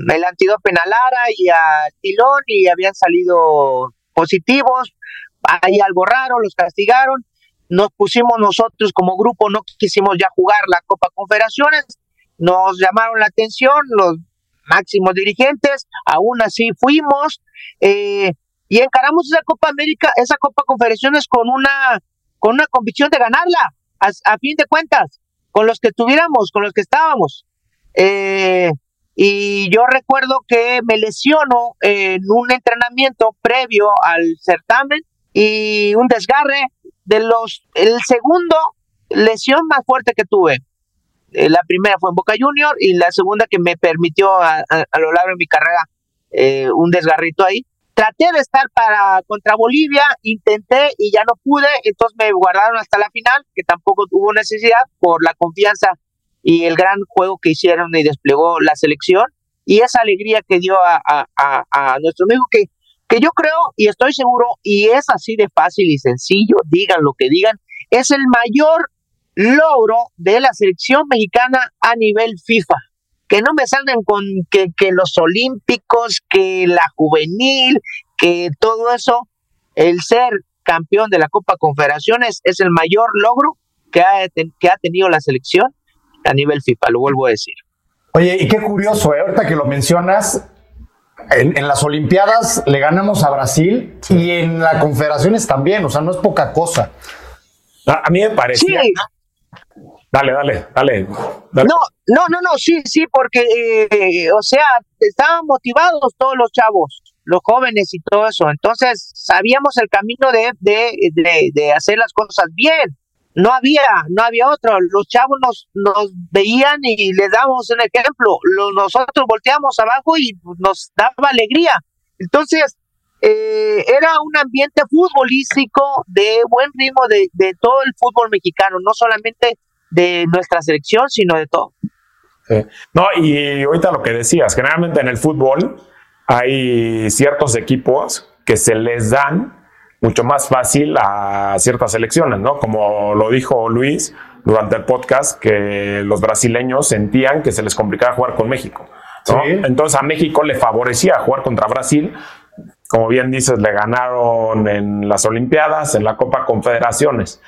el antídoto a Lara y a Tilón y habían salido positivos. Hay algo raro, los castigaron. Nos pusimos nosotros como grupo, no quisimos ya jugar la Copa Confederaciones. Nos llamaron la atención los máximos dirigentes, aún así fuimos eh, y encaramos esa Copa América, esa Copa Confederaciones con una, con una convicción de ganarla, a fin de cuentas, con los que tuviéramos, con los que estábamos. Eh, y yo recuerdo que me lesiono en un entrenamiento previo al certamen y un desgarre de los, el segundo lesión más fuerte que tuve. Eh, la primera fue en Boca Junior y la segunda que me permitió a, lo largo de mi carrera eh, un desgarrito ahí. Traté de estar para contra Bolivia, intenté y ya no pude, entonces me guardaron hasta la final, que tampoco hubo necesidad por la confianza y el gran juego que hicieron y desplegó la selección y esa alegría que dio a, a, nuestro amigo que, que yo creo y estoy seguro y es así de fácil y sencillo, digan lo que digan, es el mayor logro de la selección mexicana a nivel FIFA. Que no me salgan con que, que los olímpicos, que la juvenil, que todo eso, el ser campeón de la Copa Confederaciones es el mayor logro que ha, que ha tenido la selección a nivel FIFA, lo vuelvo a decir. Oye, y qué curioso, ¿eh? ahorita que lo mencionas, en, las Olimpiadas le ganamos a Brasil y en las Confederaciones también, o sea, no es poca cosa. A, mí me parece. Sí. Dale, dale, dale, No, no, no, no, sí, sí, porque, eh, o sea, estaban motivados todos los chavos, los jóvenes y todo eso. Entonces, sabíamos el camino de, de, de hacer las cosas bien no había, no había otro. Los chavos nos, nos veían y les dábamos un ejemplo. nosotros volteamos abajo y nos daba alegría. Entonces, eh, era un ambiente futbolístico de buen ritmo de, de, todo el fútbol mexicano, no solamente de nuestra selección, sino de todo. No, y ahorita lo que decías, generalmente en el fútbol hay ciertos equipos que se les dan mucho más fácil a ciertas selecciones, ¿no? Como lo dijo Luis durante el podcast, que los brasileños sentían que se les complicaba jugar con México. Entonces a México le favorecía jugar contra Brasil. Como bien dices, le ganaron en las Olimpiadas, en la Copa Confederaciones.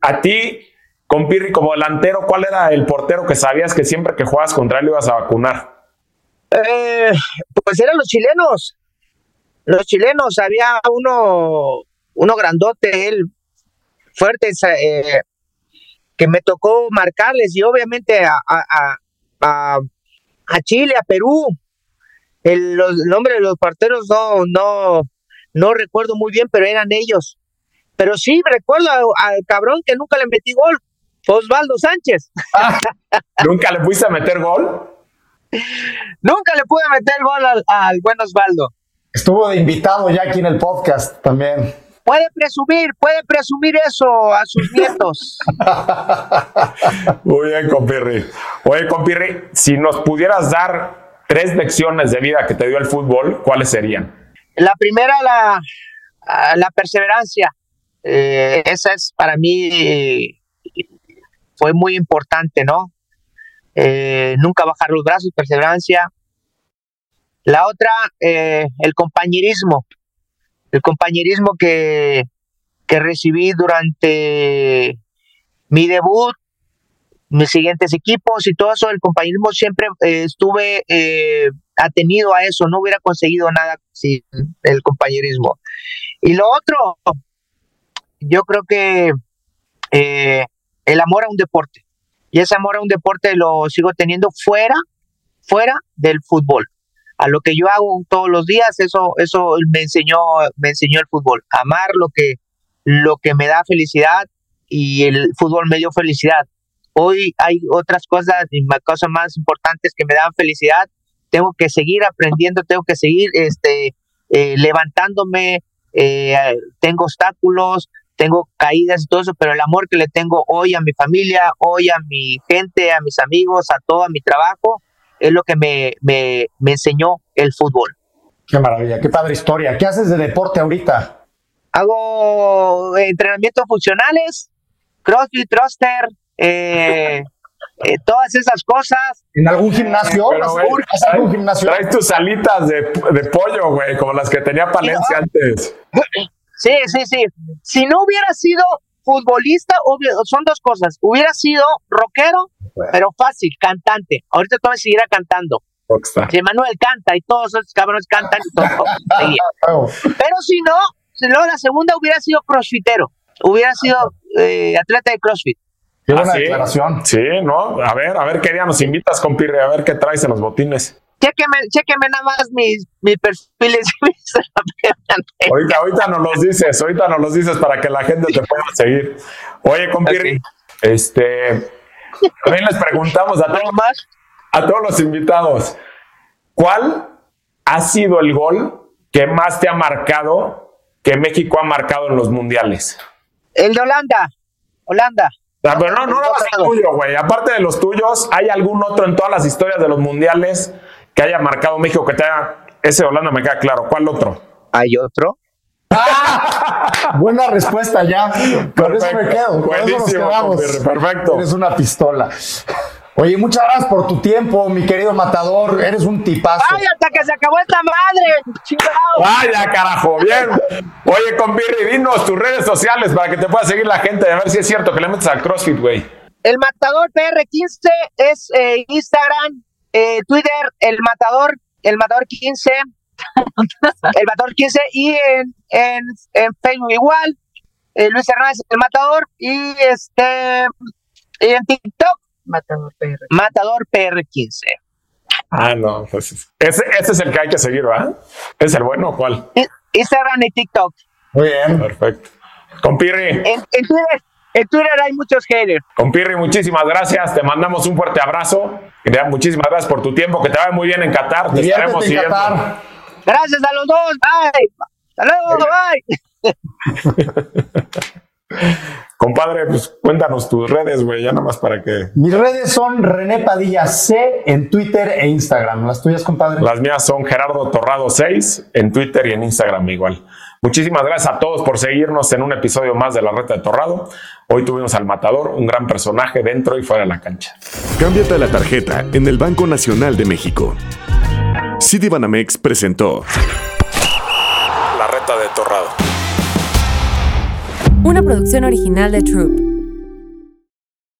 A ti, con Pirri como delantero, ¿cuál era el portero que sabías que siempre que jugabas contra él ibas a vacunar? Eh, pues eran los chilenos los chilenos, había uno, uno grandote, él, fuerte, eh, que me tocó marcarles y obviamente a, a, a, a Chile, a Perú. El, los, nombre de los parteros no, no, no recuerdo muy bien, pero eran ellos. Pero sí recuerdo al cabrón que nunca le metí gol, Osvaldo Sánchez. ¿Nunca le fuiste a meter gol? nunca le pude meter gol al, al buen Osvaldo. Estuvo de invitado ya aquí en el podcast también. Puede presumir, puede presumir eso a sus nietos. Muy bien, compirri. Oye, compirri, si nos pudieras dar tres lecciones de vida que te dio el fútbol, ¿cuáles serían? La primera, la, la perseverancia. Eh, esa es para mí, fue muy importante, ¿no? Eh, nunca bajar los brazos, perseverancia. La otra, eh, el compañerismo. El compañerismo que, que recibí durante mi debut, mis siguientes equipos y todo eso, el compañerismo siempre eh, estuve eh, atenido a eso, no hubiera conseguido nada sin el compañerismo. Y lo otro, yo creo que el amor a un deporte. Y ese amor a un deporte lo sigo teniendo fuera, fuera del fútbol a lo que yo hago todos los días, eso, eso me enseñó, me enseñó el fútbol. Amar lo que, lo que me da felicidad y el fútbol me dio felicidad. Hoy hay otras cosas, cosas más importantes que me dan felicidad. Tengo que seguir aprendiendo, tengo que seguir este, eh, levantándome, eh, tengo obstáculos, tengo caídas y todo eso, pero el amor que le tengo hoy a mi familia, hoy a mi gente, a mis amigos, a todo mi trabajo, es lo que me, me, me enseñó el fútbol. Qué maravilla, qué padre historia. ¿Qué haces de deporte ahorita? Hago entrenamientos funcionales, crossfit, thruster, eh, eh, todas esas cosas. ¿En algún gimnasio? Pero, ¿Has algún gimnasio? Traes tus alitas de, de pollo, güey, como las que tenía Palencia antes. Sí, sí, sí. Si no hubiera sido futbolista, obvio, son dos cosas. Hubiera sido rockero, pero fácil, cantante. Ahorita todavía seguirá cantando. Rockstar. Si Manuel canta y todos esos cabrones cantan, y todo, seguía. Oh, Pero si no, si luego la segunda hubiera sido crossfitero. Hubiera sido eh, atleta de crossfit. Qué buena ¿Ah, sí? declaración. Sí, ¿no? A ver, a ver qué día nos invitas, compirre, a ver qué traes en los botines. Chéqueme, chéqueme nada más mis, mis perfiles. Ahorita, ahorita nos los dices, ahorita nos los dices para que la gente te pueda seguir. Oye, compirri, Ok. este, también les preguntamos a, ¿Algo todos- más? a todos los invitados, ¿cuál ha sido el gol que más te ha marcado, que México ha marcado en los mundiales? El de Holanda. Holanda. Ah, pero no, no nada más el tuyo, güey. Aparte de los tuyos, ¿hay algún otro en todas las historias de los mundiales que haya marcado México que te haya... Ese de Holanda me queda claro. ¿Cuál otro? Hay otro. Buena respuesta ya. Con eso me Perfecto. quedo. Con eso nos quedamos. perfecto. Eres una pistola. Oye, muchas gracias por tu tiempo, mi querido matador. Eres un tipazo. ¡Ay, hasta que se acabó esta madre! ¡Chingado! Vaya, carajo, bien. Oye, compirri, dinos tus redes sociales para que te pueda seguir la gente y a ver si es cierto que le metes al CrossFit, güey. El Matador PR15 es eh, Instagram, eh, Twitter, El Matador, El Matador 15, El Matador 15 y en, en, en Facebook igual, eh, Luis Hernández, El Matador y este y en TikTok, Matador PR. Matador PR15. Ah, no, pues ese, ese es el que hay que seguir, ¿verdad? ¿Es el bueno o cuál? Instagram y TikTok. Muy bien. Perfecto. Compirri, En, en Twitter, en Twitter hay muchos haters. compirri, muchísimas gracias. Te mandamos un fuerte abrazo. Muchísimas gracias por tu tiempo. Que te vaya muy bien en Qatar. Te estaremos siguiendo. Qatar. Gracias a los dos. Bye. Hasta luego. Bye. Compadre, pues cuéntanos tus redes, güey, ya nada más para que. Mis redes son René Padilla C en Twitter e Instagram. Las tuyas, compadre. Las mías son Gerardo Torrado 6 en Twitter y en Instagram igual. Muchísimas gracias a todos por seguirnos en un episodio más de La Reta de Torrado. Hoy tuvimos al Matador, un gran personaje dentro y fuera de la cancha. Cámbiate la tarjeta en el Banco Nacional de México. Citibanamex presentó La Reta de Torrado. Una producción original de Troop.